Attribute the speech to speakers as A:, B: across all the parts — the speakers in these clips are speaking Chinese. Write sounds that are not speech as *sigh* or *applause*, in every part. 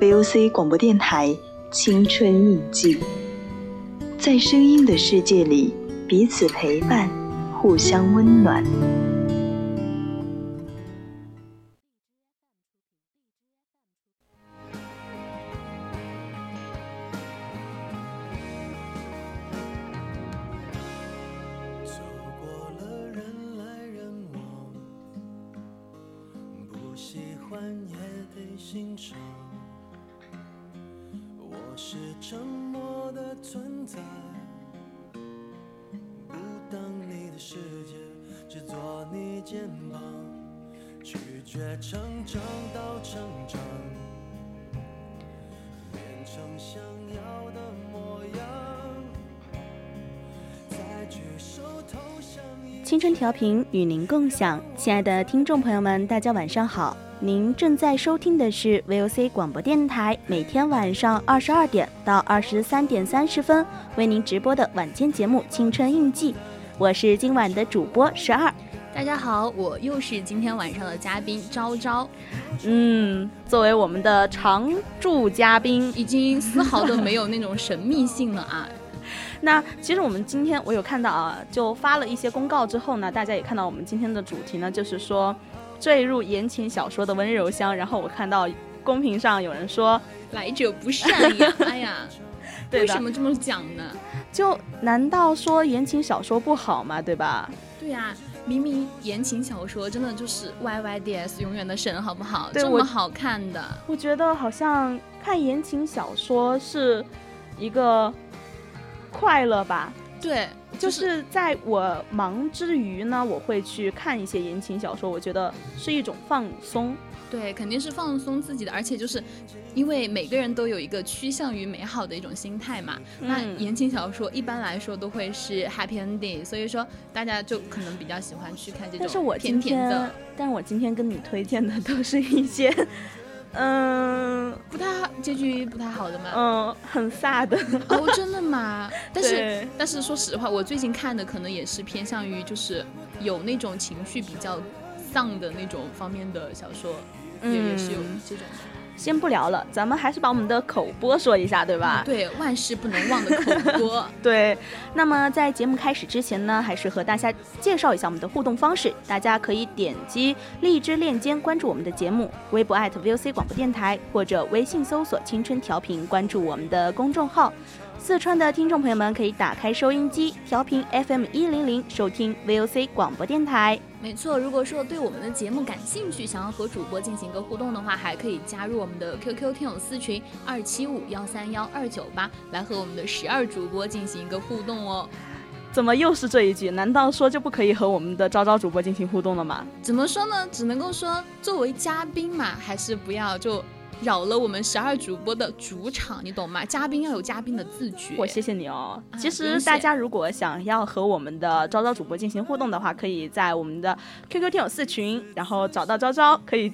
A: VOC 广播电台《青春印记》，在声音的世界里，彼此陪伴，互相温暖。
B: 调频与您共享，亲爱的听众朋友们，大家晚上好！您正在收听的是 VOC 广播电台，每天晚上二十二点到二十三点三十分为您直播的晚间节目《青春印记》，我是今晚的主播十二。
C: 大家好，我又是今天晚上的嘉宾昭昭。
B: 嗯，作为我们的常驻嘉宾，
C: 已经丝毫都没有那种神秘性了啊。
B: 那其实我们今天我有看到啊，就发了一些公告之后呢，大家也看到我们今天的主题呢，就是说坠入言情小说的温柔乡。然后我看到公屏上有人说
C: 来者不善呀，哎呀，*laughs* 为什么这么讲呢？
B: 就难道说言情小说不好吗？对吧？
C: 对呀，明明言情小说真的就是 Y Y D S 永远的神，好不好？这么好看的，
B: 我觉得好像看言情小说是一个。快乐吧，
C: 对，
B: 就是在我忙之余呢，我会去看一些言情小说，我觉得是一种放松。
C: 对，肯定是放松自己的，而且就是因为每个人都有一个趋向于美好的一种心态嘛。那言情小说一般来说都会是 happy ending，所以说大家就可能比较喜欢去看这种甜甜的。
B: 但是我今天跟你推荐的都是一些。嗯，
C: 不太结局不太好的嘛？
B: 嗯，很飒的。
C: 哦，真的吗？*laughs* 但是但是说实话，我最近看的可能也是偏向于就是有那种情绪比较丧的那种方面的小说，也也是有这种。
B: 先不聊了，咱们还是把我们的口播说一下，对吧？
C: 对，万事不能忘的口播。*laughs*
B: 对，那么在节目开始之前呢，还是和大家介绍一下我们的互动方式。大家可以点击荔枝链接关注我们的节目，微博 @VOC 广播电台，或者微信搜索“青春调频”关注我们的公众号。四川的听众朋友们可以打开收音机，调频 FM 一零零，收听 VOC 广播电台。
C: 没错，如果说对我们的节目感兴趣，想要和主播进行一个互动的话，还可以加入我们的 QQ 听友私群二七五幺三幺二九八，来和我们的十二主播进行一个互动哦。
B: 怎么又是这一句？难道说就不可以和我们的招招主播进行互动了吗？
C: 怎么说呢？只能够说作为嘉宾嘛，还是不要就。扰了我们十二主播的主场，你懂吗？嘉宾要有嘉宾的自觉。
B: 我谢谢你哦。其实大家如果想要和我们的昭昭主播进行互动的话，可以在我们的 QQ 听友四群，然后找到昭昭，可以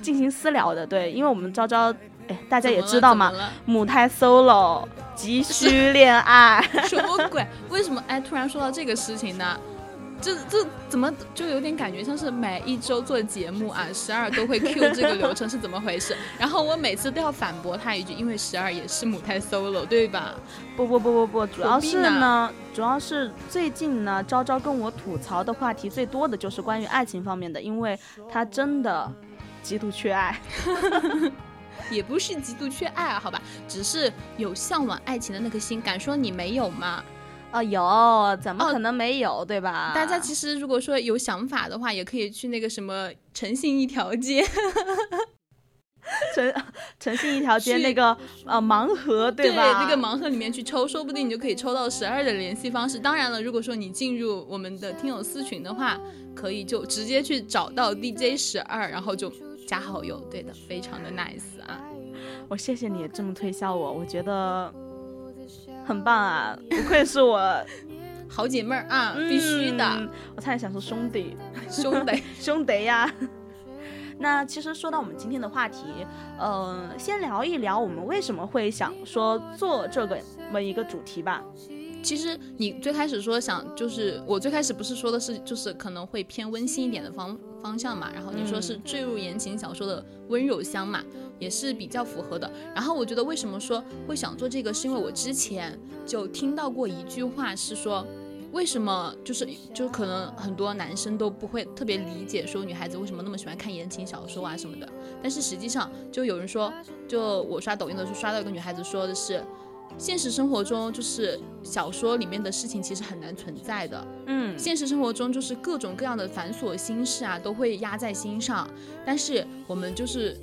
B: 进行私聊的。对，因为我们昭昭，哎，大家也知道嘛，母胎 solo，急需恋爱。*laughs*
C: 什么鬼？为什么？哎，突然说到这个事情呢？这这怎么就有点感觉像是每一周做节目啊，十二都会 Q 这个流程是怎么回事？*laughs* 然后我每次都要反驳他一句，因为十二也是母胎 solo，对吧？
B: 不不不不不，主要是呢，主要是最近呢，昭昭跟我吐槽的话题最多的就是关于爱情方面的，因为他真的极度缺爱，*laughs*
C: 也不是极度缺爱啊，好吧，只是有向往爱情的那颗心，敢说你没有吗？
B: 哦，有，怎么可能没有，对吧？
C: 大家其实如果说有想法的话，也可以去那个什么诚信一条街 *laughs* *laughs*
B: 诚诚信一条街那个呃盲盒，对吧？
C: 那个盲盒里面去抽，说不定你就可以抽到十二的联系方式。当然了，如果说你进入我们的听友私群的话，可以就直接去找到 DJ 十二，然后就。加好友，对的，非常的 nice 啊。
B: 我谢谢你这么推销我，我觉得很棒啊，不愧是我 *laughs*
C: 好姐妹儿啊，必须的。
B: 嗯我差点想说兄弟，
C: 兄弟，*laughs*
B: 兄弟呀。*laughs* 那其实说到我们今天的话题，呃，先聊一聊我们为什么会想说做这个么一个主题吧。
C: 其实你最开始说想，就是我最开始不是说的是，就是可能会偏温馨一点的方方向嘛。然后你说是坠入言情小说的温柔乡嘛，也是比较符合的。然后我觉得为什么说会想做这个，是因为我之前就听到过一句话，是说。为什么就是就可能很多男生都不会特别理解说女孩子为什么那么喜欢看言情小说啊什么的，但是实际上就有人说，就我刷抖音的时候刷到一个女孩子说的是，现实生活中就是小说里面的事情其实很难存在的，
B: 嗯
C: 现实生活中就是各种各样的繁琐心事啊都会压在心上，但是我们就是。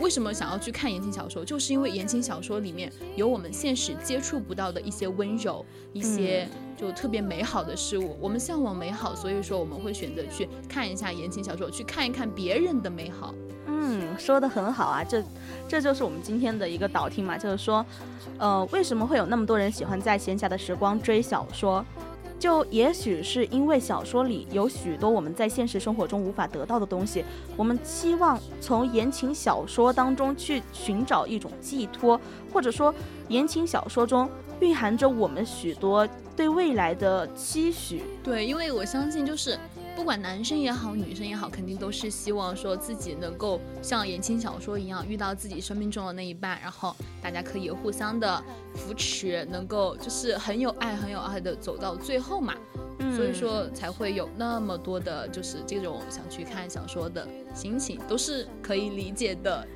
C: 为什么想要去看言情小说？就是因为言情小说里面有我们现实接触不到的一些温柔，一些就特别美好的事物。我们向往美好，所以说我们会选择去看一下言情小说，去看一看别人的美好。
B: 嗯，说的很好啊，这这就是我们今天的一个导听嘛，就是说，呃，为什么会有那么多人喜欢在闲暇的时光追小说？就也许是因为小说里有许多我们在现实生活中无法得到的东西，我们期望从言情小说当中去寻找一种寄托，或者说言情小说中蕴含着我们许多对未来的期许。
C: 对，因为我相信，就是不管男生也好，女生也好，肯定都是希望说自己能够像言情小说一样遇到自己生命中的那一半，然后大家可以互相的扶持，能够就是很有爱、很有爱的走到最后嘛。
B: 嗯
C: 所以说才会有那么多的，就是这种想去看小说的心情，都是可以理解的。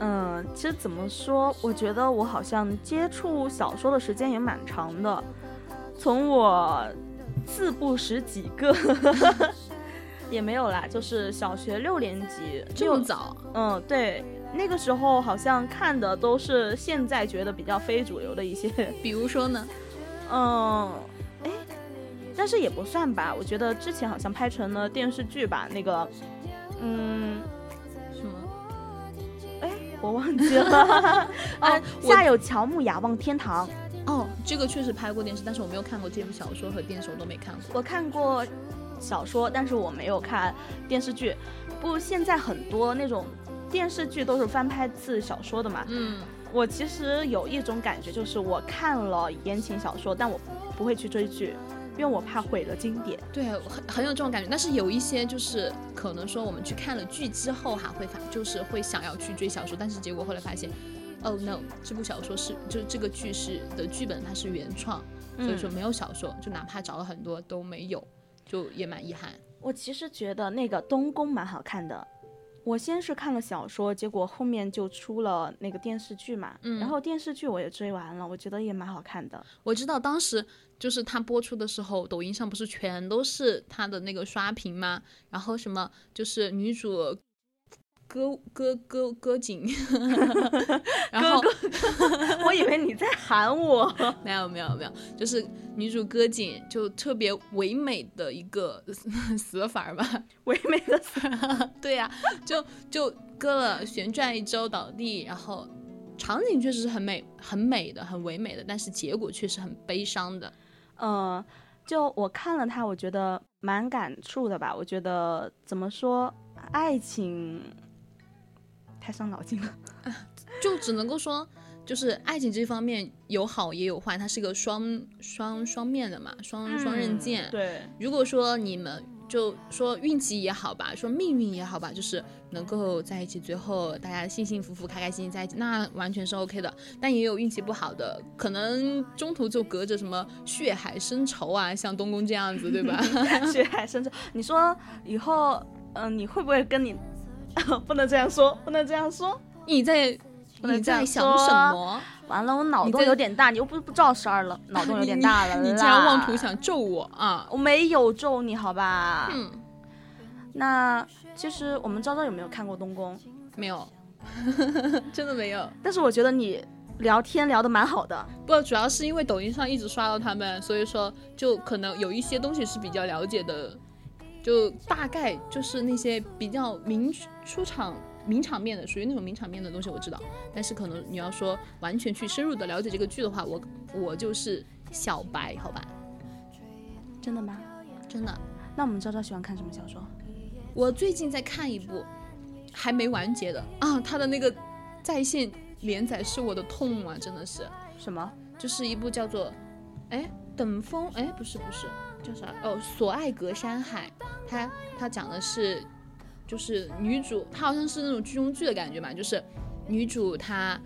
B: 嗯，其实怎么说，我觉得我好像接触小说的时间也蛮长的，从我字不识几个，*laughs* 也没有啦，就是小学六年级，
C: 这么早，
B: 嗯，对，那个时候好像看的都是现在觉得比较非主流的一些，*laughs*
C: 比如说呢？
B: 嗯，哎，但是也不算吧，我觉得之前好像拍成了电视剧吧，那个，嗯。
C: 什么？
B: 哎，我忘记了。啊 *laughs*
C: 哦，我
B: 下有乔木，雅望天堂。
C: 哦，这个确实拍过电视，但是我没有看过这部小说和电视，我都没看过。
B: 我看过小说，但是我没有看电视剧。不过现在很多那种电视剧都是翻拍自小说的嘛。
C: 嗯，
B: 我其实有一种感觉，就是我看了言情小说，但我不会去追剧，因为我怕毁了经典。
C: 对，很很有这种感觉。但是有一些就是可能说我们去看了剧之后哈，会反就是会想要去追小说，但是结果后来发现，哦 no，这部小说是就这个剧是的剧本它是原创，所以说没有小说，就哪怕找了很多都没有，就也蛮遗憾。
B: 我其实觉得那个东宫蛮好看的。我先是看了小说，结果后面就出了那个电视剧嘛，
C: 嗯
B: 然后电视剧我也追完了，我觉得也蛮好看的。
C: 我知道当时就是它播出的时候，抖音上不是全都是它的那个刷屏吗？然后什么就是女主歌歌歌歌景，然后 *laughs*
B: 我以为你在喊我。
C: 没有没有没有，就是女主歌景就特别唯美的一个 *laughs* 死法儿吧。*laughs*
B: 唯美的死。
C: 对呀、就就割了旋转一周倒地，然后场景确实是很美很美的，很唯美的，但是结果却是很悲伤的。
B: 嗯，就我看了它，我觉得蛮感触的吧。我觉得怎么说，爱情太伤脑筋了。*laughs*
C: 就只能够说，就是爱情这方面有好也有坏，它是个双双双面的嘛，双双刃剑。
B: 嗯对，
C: 如果说你们就说运气也好吧，说命运也好吧，就是能够在一起，最后大家幸幸福福、开开心心在一起，那完全是 OK 的。但也有运气不好的，可能中途就隔着什么血海深仇啊，像东宫这样子，对吧？*laughs*
B: 血海深仇。你说以后，嗯、你会不会跟你？*laughs* 不能这样说，不能这样说。
C: 你在你在想
B: 说
C: 什么？
B: 完了，我脑洞有点大，你又不不照十二了，*laughs* 脑洞有点大了
C: 你你竟然妄图想咒我啊！
B: 我没有咒你好吧？
C: 嗯，
B: 那其实我们昭昭有没有看过东宫？
C: 没有，*laughs* 真的没有。
B: 但是我觉得你聊天聊得蛮好的。
C: 不，主要是因为抖音上一直刷到他们，所以说就可能有一些东西是比较了解的，就大概就是那些比较名出场名场面的，属于那种名场面的东西我知道。但是可能你要说完全去深入的了解这个剧的话，我我就是小白，好吧？
B: 真的吗？
C: 真的。
B: 那我们昭昭喜欢看什么小说？
C: 我最近在看一部还没完结的啊，他的那个在线连载是我的痛啊，真的是。
B: 什么？
C: 就是一部叫做，哎，等风，哎，不是不是，叫啥？哦，所爱隔山海。它它讲的是，就是女主，她好像是那种剧中剧的感觉嘛，就是女主她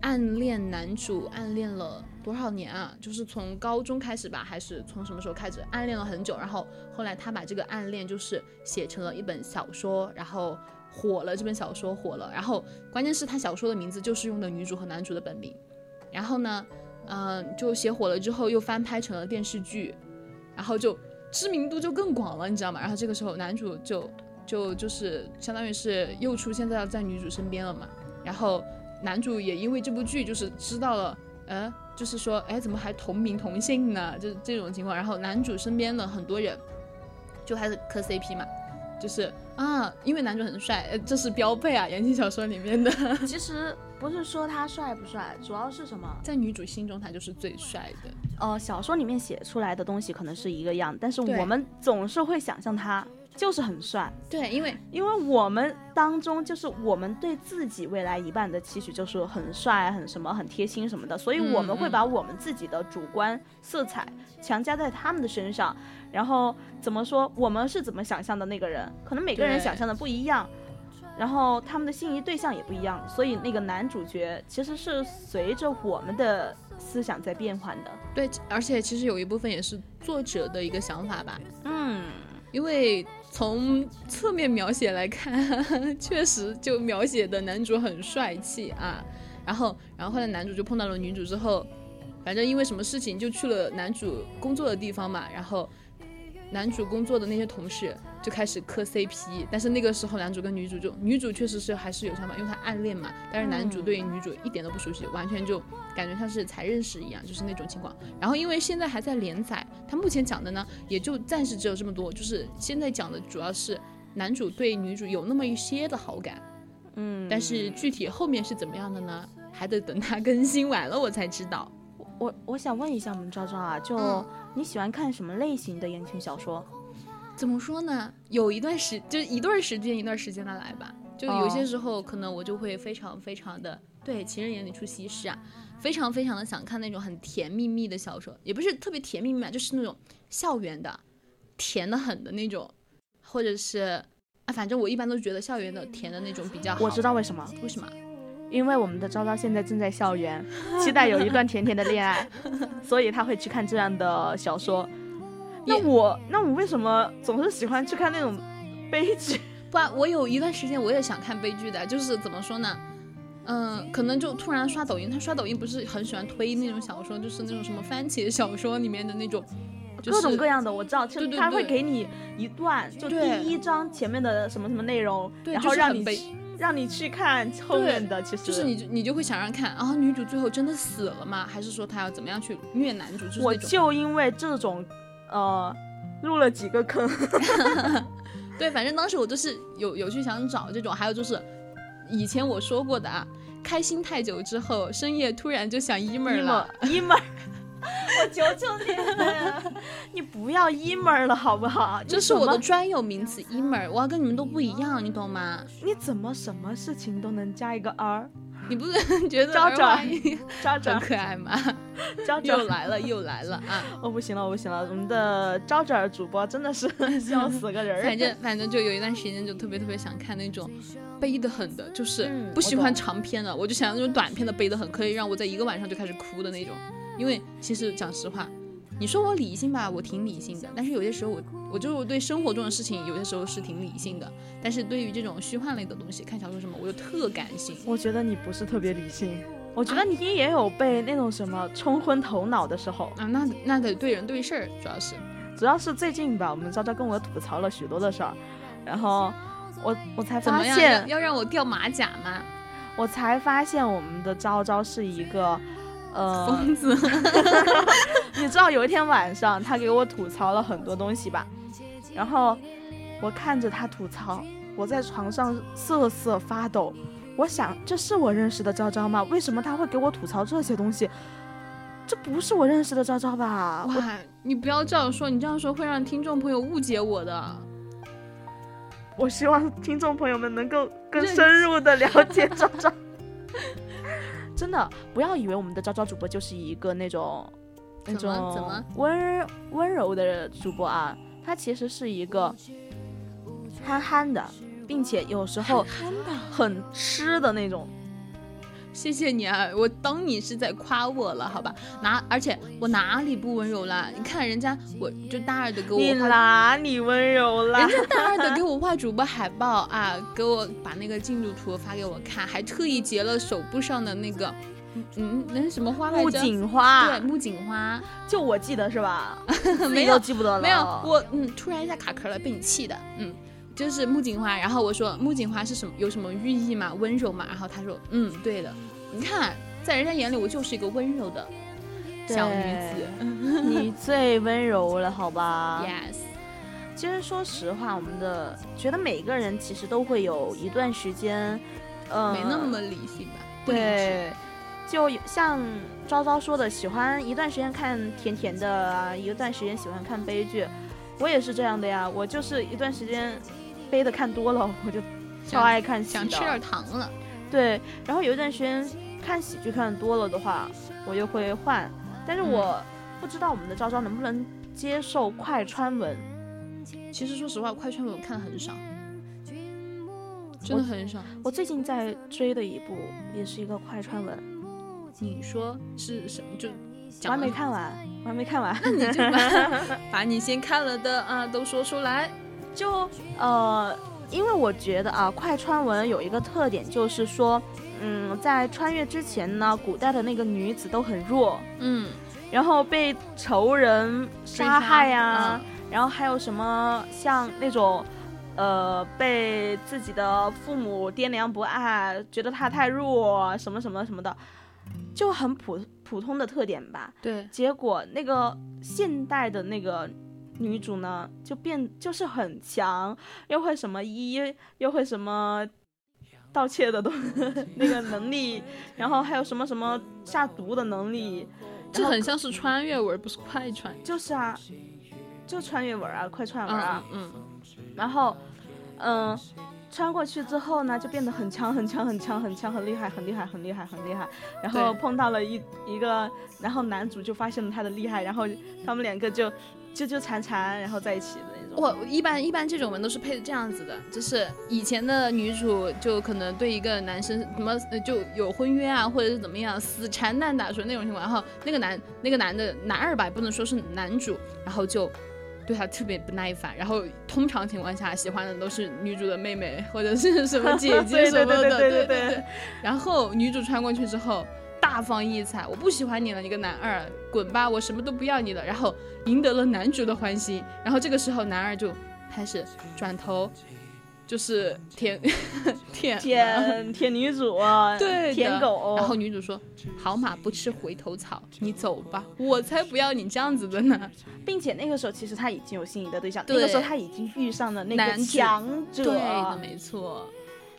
C: 暗恋男主，暗恋了多少年啊？就是从高中开始吧，还是从什么时候开始暗恋了很久？然后后来她把这个暗恋就是写成了一本小说，然后火了，这本小说火了。然后关键是她小说的名字就是用的女主和男主的本名。然后呢，嗯，就写火了之后又翻拍成了电视剧，然后就。知名度就更广了，你知道吗？然后这个时候男主就就就是相当于是又出现在在女主身边了嘛。然后男主也因为这部剧就是知道了，呃，就是说，哎，怎么还同名同姓呢？就是这种情况。然后男主身边的很多人就开始磕 CP 嘛，就是啊，因为男主很帅，这是标配啊，言情小说里面的。
B: 其实。不是说他帅不帅，主要是什么？
C: 在女主心中，他就是最帅的。
B: 呃，小说里面写出来的东西可能是一个样，但是我们总是会想象他就是很帅。
C: 对，因为
B: 因为我们当中就是我们对自己未来一半的期许就是很帅、很什么、很贴心什么的，所以我们会把我们自己的主观色彩强加在他们的身上。然后怎么说？我们是怎么想象的那个人？可能每个人想象的不一样。然后他们的心仪对象也不一样，所以那个男主角其实是随着我们的思想在变换的。
C: 对，而且其实有一部分也是作者的一个想法吧。
B: 嗯，
C: 因为从侧面描写来看，*laughs* 确实就描写的男主很帅气啊。然后，然后后来男主就碰到了女主之后，反正因为什么事情就去了男主工作的地方嘛。然后，男主工作的那些同事。就开始磕 CP，但是那个时候男主跟女主就女主确实是还是有想法，因为他暗恋嘛。但是男主对女主一点都不熟悉，完全就感觉像是才认识一样，就是那种情况。然后因为现在还在连载，他目前讲的呢也就暂时只有这么多，就是现在讲的主要是男主对女主有那么一些的好感，
B: 嗯，
C: 但是具体后面是怎么样的呢？还得等他更新完了我才知道。
B: 我我想问一下我们昭昭啊，就你喜欢看什么类型的言情小说？
C: 怎么说呢？有一段时，就一段时间一段时间的来吧。就有些时候，可能我就会非常非常的对情人眼里出西施啊，非常非常的想看那种很甜蜜蜜的小说，也不是特别甜蜜蜜嘛，就是那种校园的，甜的很的那种，或者是啊，反正我一般都觉得校园的甜的那种比较好。
B: 我知道为什么？
C: 为什么？
B: 因为我们的昭昭现在正在校园，期待有一段甜甜的恋爱，*laughs* 所以他会去看这样的小说。那我那我为什么总是喜欢去看那种悲剧？*laughs*
C: 不，我有一段时间我也想看悲剧的，就是怎么说呢？嗯，可能就突然刷抖音，他刷抖音不是很喜欢推那种小说，就是那种什么番茄小说里面的那种，各
B: 种各样的，我知道，就他会给你一段，就第一章前面的什么什么内容，然后让你让你去看后面的，其实
C: 就是你你就会想让看，然后女主最后真的死了吗？还是说她要怎么样去虐男主？
B: 我就因为这种。呃，入了几个坑，*laughs*
C: 对，反正当时我就是有有去想找这种，还有就是以前我说过的啊，开心太久之后，深夜突然就想 emo 了
B: ，emo，我求求你，*laughs* 你不要 emo 了好不好？
C: 这是我的专有名词 emo，我要跟你们都不一样，你懂吗？
B: 你怎么什么事情都能加一个 r？
C: 你不是觉得
B: 招 *laughs* 招招
C: 招很可爱吗？
B: 招招
C: 又来了又来了啊！
B: 我 *laughs* 不行了我不行了，我们的招招主播真的是笑死个人。
C: 反正反正就有一段时间就特别特别想看那种悲的很的，就是不喜欢长篇的，我就想要那种短篇的悲的很，可以让我在一个晚上就开始哭的那种。因为其实讲实话。你说我理性吧，我挺理性的，但是有些时候我，我就是对生活中的事情，有些时候是挺理性的，但是对于这种虚幻类的东西，看小说什么，我就特感性。
B: 我觉得你不是特别理性，我觉得你也有被那种什么冲昏头脑的时候
C: 啊。那那得对人对事儿，主要是，
B: 主要是最近吧，我们昭昭跟我吐槽了许多的事儿，然后我我才发现
C: 要让我掉马甲吗？
B: 我才发现我们的昭昭是一个。呃，
C: 疯子，*laughs*
B: 你知道有一天晚上他给我吐槽了很多东西吧？然后我看着他吐槽，我在床上瑟瑟发抖。我想，这是我认识的昭昭吗？为什么他会给我吐槽这些东西？这不是我认识的昭昭吧？
C: 哇，你不要这样说，你这样说会让听众朋友误解我的。
B: 我希望听众朋友们能够更深入的了解昭昭。*laughs* 真的，不要以为我们的招招主播就是一个那种那种温温柔的主播啊，他其实是一个憨憨的。并且有时候很吃的那种。
C: 谢谢你啊，我当你是在夸我了，好吧？哪而且我哪里不温柔了？你看人家，我就大二的给我，
B: 你哪里温柔了？
C: 人家大二的给我画主播海报啊，给我把那个进度图发给我看，还特意截了手部上的那个，嗯，那是什么花来着？
B: 木槿花。
C: 对，木槿花。
B: 就我记得是吧？
C: 没有
B: 记不得了。*laughs*
C: 没有，我嗯，突然一下卡壳了，被你气的，嗯。就是木槿花，然后我说木槿花是什么？有什么寓意吗？温柔吗？然后他说，嗯，对的。你看，在人家眼里，我就是一个温柔的小女子。*laughs*
B: 你最温柔了，好吧？*laughs*
C: Yes。
B: 其实说实话，我们的觉得每个人其实都会有一段时间，呃，
C: 没那么理性吧？
B: 对，就像昭昭说的，喜欢一段时间看甜甜的啊，一段时间喜欢看悲剧。我也是这样的呀，我就是一段时间。悲的看多了，*laughs* 我就超爱看喜
C: 想吃点糖了。
B: 对，然后有一段时间看喜剧看多了的话，我就会换。但是我不知道我们的昭昭能不能接受快穿文。
C: 其实说实话，快穿文我看的很少，真的很少。
B: 我最近在追的一部也是一个快穿文。
C: 你说是什么？就
B: 我还没看完，我还没看完。
C: 那你就把 *laughs* 把你先看了的啊都说出来。
B: 就呃，因为我觉得啊，快穿文有一个特点，就是说，嗯，在穿越之前呢，古代的那个女子都很弱，
C: 嗯，
B: 然后被仇人杀害呀，然后还有什么像那种，呃，被自己的父母爹娘不爱，觉得她太弱，什么什么什么的，就很普普通的特点吧。
C: 对，
B: 结果那个现代的那个。女主呢，就变就是很强，又会什么医，又会什么盗窃的东 *laughs* 那个能力，然后还有什么什么下毒的能力，
C: 就很像是穿越文，不是快穿。
B: 就是啊，就穿越文啊，快穿文
C: 啊。嗯。
B: 然后，嗯，穿过去之后呢，就变得很强，很强，很强，很强，很厉害，很厉害，很厉害，很厉害。然后碰到了一一个，然后男主就发现了他的厉害，然后他们两个就。纠纠缠缠，然后在一起的那种。
C: 我一般一般这种文都是配的这样子的，就是以前的女主就可能对一个男生什么就有婚约啊，或者是怎么样，死缠烂打说那种情况，然后那个男那个男的男二吧，不能说是男主，然后就对他特别不耐烦，然后通常情况下喜欢的都是女主的妹妹或者是什么姐姐 *laughs* 什么的，对对对。然后女主穿过去之后。大放异彩，我不喜欢你了，你个男二，滚吧，我什么都不要你了。然后赢得了男主的欢心，然后这个时候男二就开始转头，就是舔 *laughs* 舔
B: 舔舔女主，
C: 对，
B: 舔狗。
C: 然后女主说：“好马不吃回头草，你走吧，我才不要你这样子的呢。”
B: 并且那个时候其实他已经有心仪的对象，那个时候他已经遇上了那个强者，
C: 对的，没错。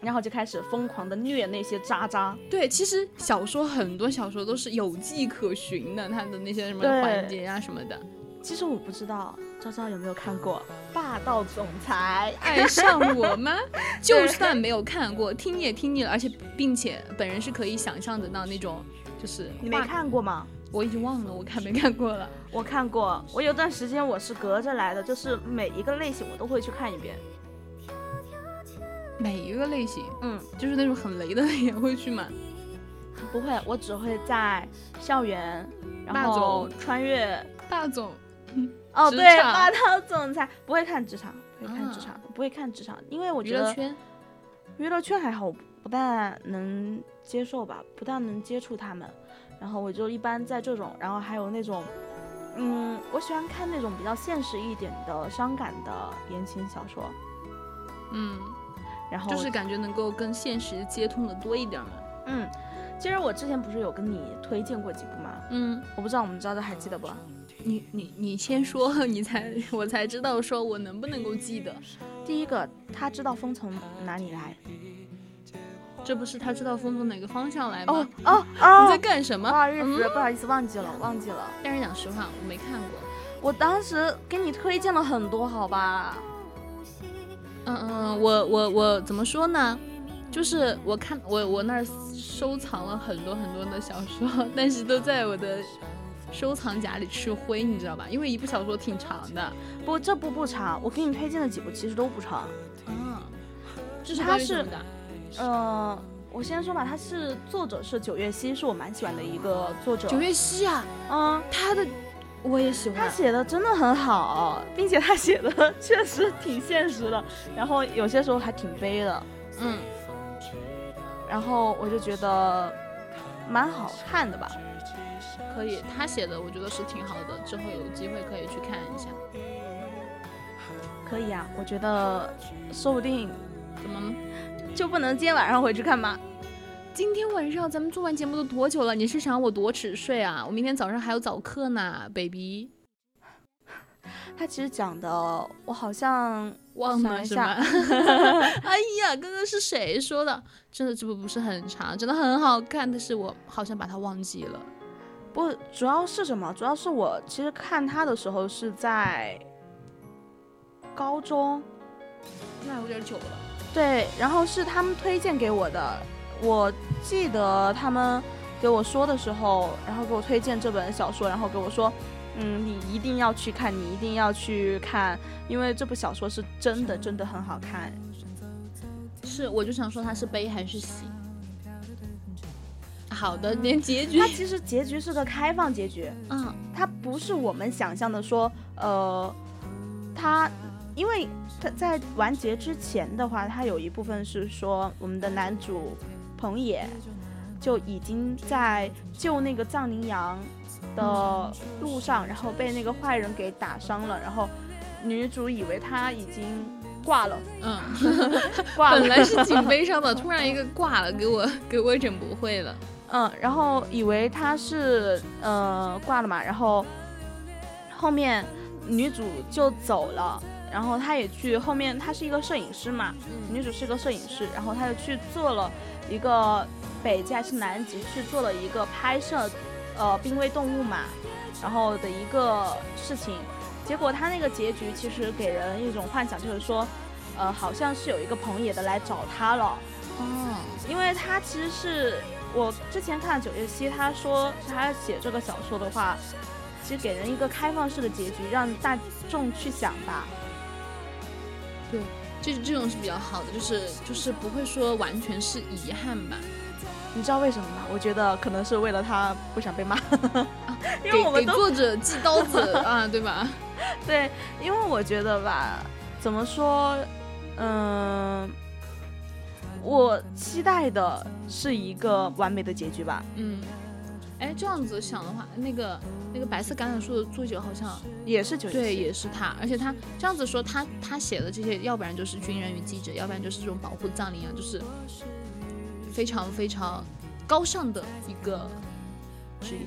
B: 然后就开始疯狂的虐那些渣渣。
C: 对，其实小说很多小说都是有迹可循的，他的那些什么环节啊什么的。
B: 其实我不知道昭昭有没有看过《霸道总裁
C: 爱上我吗》？*laughs* 就算没有看过，听也听腻了，而且并且本人是可以想象得到那种，就是
B: 你没看过吗？
C: 我已经忘了，我看没看过了。
B: 我看过，我有段时间我是隔着来的，就是每一个类型我都会去看一遍。
C: 每一个类型，
B: 嗯，
C: 就是那种很雷的 *laughs* 也会去买。
B: 不会，我只会在校园，然后穿越
C: 霸总。
B: 哦，对，霸道总裁不会看职场，不会看职场，不会看职场，因为我觉得娱
C: 乐圈，
B: 娱乐圈还好，不大能接受吧，不大能接触他们。然后我就一般在这种，然后还有那种，嗯，我喜欢看那种比较现实一点的伤感的言情小说，
C: 嗯。
B: 然后
C: 就是感觉能够跟现实接通的多一点嘛。
B: 嗯，其实我之前不是有跟你推荐过几部吗？
C: 嗯，
B: 我不知道我们昭昭还记得不？
C: 你你你先说，*laughs* 你才我才知道说我能不能够记得。
B: 第一个，他知道风从哪里来。
C: 这不是他知道风从哪个方向来吗？
B: 哦哦哦！
C: 你在干什么？
B: 不好意思，
C: 嗯
B: 不好意思，忘记了，忘记了。
C: 但是讲实话，我没看过。
B: 我当时给你推荐了很多，好吧？
C: 嗯嗯，我我我怎么说呢？就是我看我我那儿收藏了很多很多的小说，但是都在我的收藏夹里吃灰，你知道吧？因为一部小说挺长的。
B: 不，这部不长，我给你推荐的几部其实都不长。
C: 嗯，这是
B: 它是
C: 关于什么的？
B: 呃，我先说吧，他是作者是九月溪，是我蛮喜欢的一个作者。
C: 九月溪啊，
B: 嗯，
C: 他的我也喜欢。
B: 他写的真的很好，并且他写的确实挺现实的，然后有些时候还挺悲的，
C: 嗯，
B: 然后我就觉得蛮好看的吧。
C: 可以，他写的我觉得是挺好的，之后有机会可以去看一下。
B: 可以啊，我觉得说不定
C: 怎么？
B: 就不能今天晚上回去看吗？
C: 今天晚上咱们做完节目都多久了？你是想让我多迟睡啊？我明天早上还有早课呢，baby。
B: 他其实讲的，我好像
C: 忘
B: 了一下
C: 了是吗？*laughs* 哎呀，刚刚是谁说的？真的这部不是很长，真的很好看，但是我好像把它忘记了。
B: 不，主要是什么？主要是我其实看他的时候是在高中，
C: 那有点久了。
B: 对，然后是他们推荐给我的。我记得他们给我说的时候，然后给我推荐这本小说，然后给我说，嗯，你一定要去看，你一定要去看，因为这部小说是真的真的很好看。
C: 是，我就想说它是悲还是喜。好的，连结局。
B: 它，其实结局是个开放结局，
C: 嗯。
B: 它不是我们想象的说，呃，它因为它在完结之前的话，它有一部分是说我们的男主彭野就已经在救那个藏羚羊的路上，然后被那个坏人给打伤了，然后女主以为他已经挂了，
C: 嗯，*laughs* *laughs*
B: 挂了，
C: 本来是挺悲伤的，突然一个挂了，给我给我整不会了。
B: 嗯，然后以为他是呃挂了嘛，然后后面女主就走了，然后他也去后面，他是一个摄影师嘛，女主是个摄影师，然后他就去做了一个北极还是南极去做了一个拍摄呃濒危动物嘛，然后的一个事情，结果他那个结局其实给人一种幻想，就是说，呃好像是有一个彭野的来找他了。
C: 哦，
B: 因为他其实是我之前看九月七，他说他写这个小说的话，其实给人一个开放式的结局，让大众去想吧。
C: 这这种是比较好的，就是就是不会说完全是遗憾吧。
B: 你知道为什么吗？我觉得可能是为了他不想被骂，*laughs* 因
C: 给
B: 为我们
C: 作者寄刀子啊，对吧？*laughs*
B: 对，因为我觉得吧，怎么说，嗯，我期待的是一个完美的结局吧，
C: 嗯，哎，这样子想的话，那个那个白色橄榄树的作者好像
B: 也是九月
C: 对，也是他，而且他这样子说，他他写的这些，要不然就是军人与记者，要不然就是这种保护藏羚羊，就是非常非常高尚的一个职业。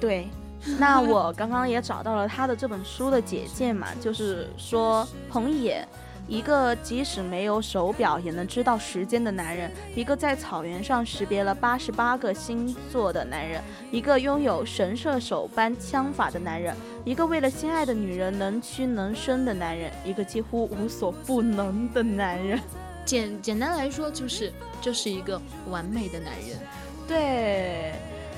B: 对，*laughs* 那我刚刚也找到了他的这本书的简介嘛，就是说彭野，一个即使没有手表也能知道时间的男人，一个在草原上识别了八十八个星座的男人，一个拥有神射手般枪法的男人，一个为了心爱的女人能屈能伸的男人，一个几乎无所不能的男人。
C: 简简单来说，就是这是一个完美的男人。
B: 对，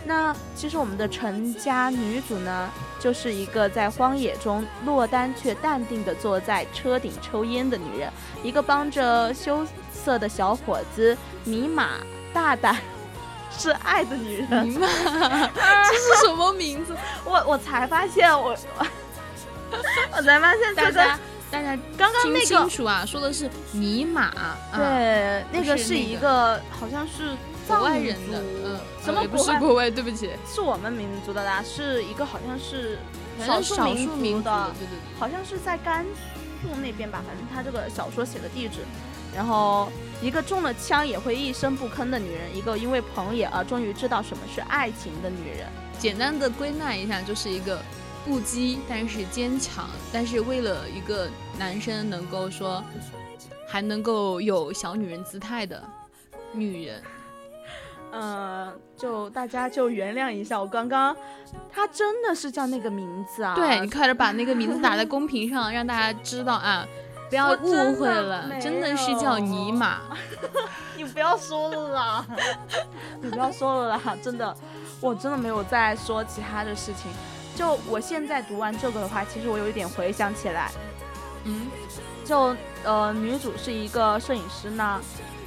B: 那其实我们的陈家女主呢，就是一个在荒野中落单却淡定地坐在车顶抽烟的女人，一个帮着羞涩的小伙子尼玛大胆 *laughs* 是爱的女人。*laughs*
C: 这是什么名字？
B: 我我才发现我，我才发现
C: 大
B: 这个
C: 家大家
B: 刚刚那个
C: 清楚啊，说的是尼玛，啊、
B: 对，那个是一个好像是
C: 国外人的，嗯，
B: 什么
C: 不是国外，对不起，
B: 是我们民族的啦，是一个好像是
C: 少
B: 少数
C: 数民族
B: 族的，
C: 对对对。
B: 好像是在甘肃那边吧，反正他这个小说写的地址。然后一个中了枪也会一声不吭的女人，一个因为朋友而终于知道什么是爱情的女人。
C: 简单的归纳一下，就是一个不羁，但是坚强，但是为了一个男生能够说，还能够有小女人姿态的女人。
B: 嗯，就大家就原谅一下，我刚刚他真的是叫那个名字啊？
C: 对你快点把那个名字打在公屏上，让大家知道啊，不要误会了，真的是叫尼玛。*laughs*
B: 你不要说了啦，*laughs* 你不要说了啦，真的，我真的没有再说其他的事情。就我现在读完这个的话，其实我有一点回想起来，
C: 嗯，
B: 就呃，女主是一个摄影师呢。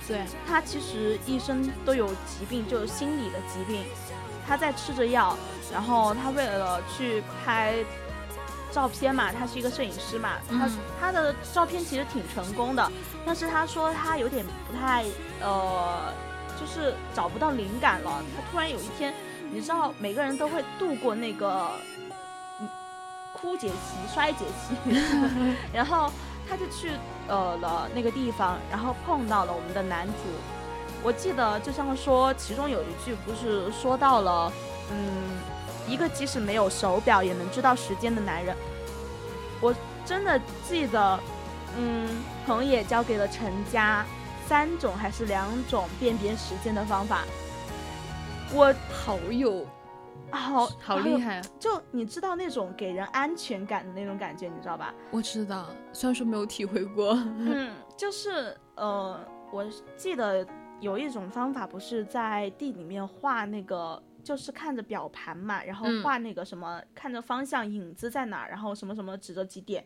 C: 对
B: 他其实一生都有疾病，就是心理的疾病。他在吃着药，然后他为了去拍照片嘛，他是一个摄影师嘛，他他的照片其实挺成功的，但是他说他有点不太呃，就是找不到灵感了。他突然有一天，你知道每个人都会度过那个枯竭期、衰竭期，*laughs* 然后。他就去呃了那个地方，然后碰到了我们的男主。我记得就像说，其中有一句不是说到了，嗯，一个即使没有手表也能知道时间的男人。我真的记得，嗯，彭也教给了陈家三种还是两种辨别时间的方法。我
C: 好有。
B: 好
C: 好厉害！
B: 啊就你知道那种给人安全感的那种感觉，你知道吧？
C: 我知道，虽然说没有体会过。
B: 嗯，就是呃，我记得有一种方法，不是在地里面画那个，就是看着表盘嘛，然后画那个什么，看着方向影子在哪，然后什么什么指着几点，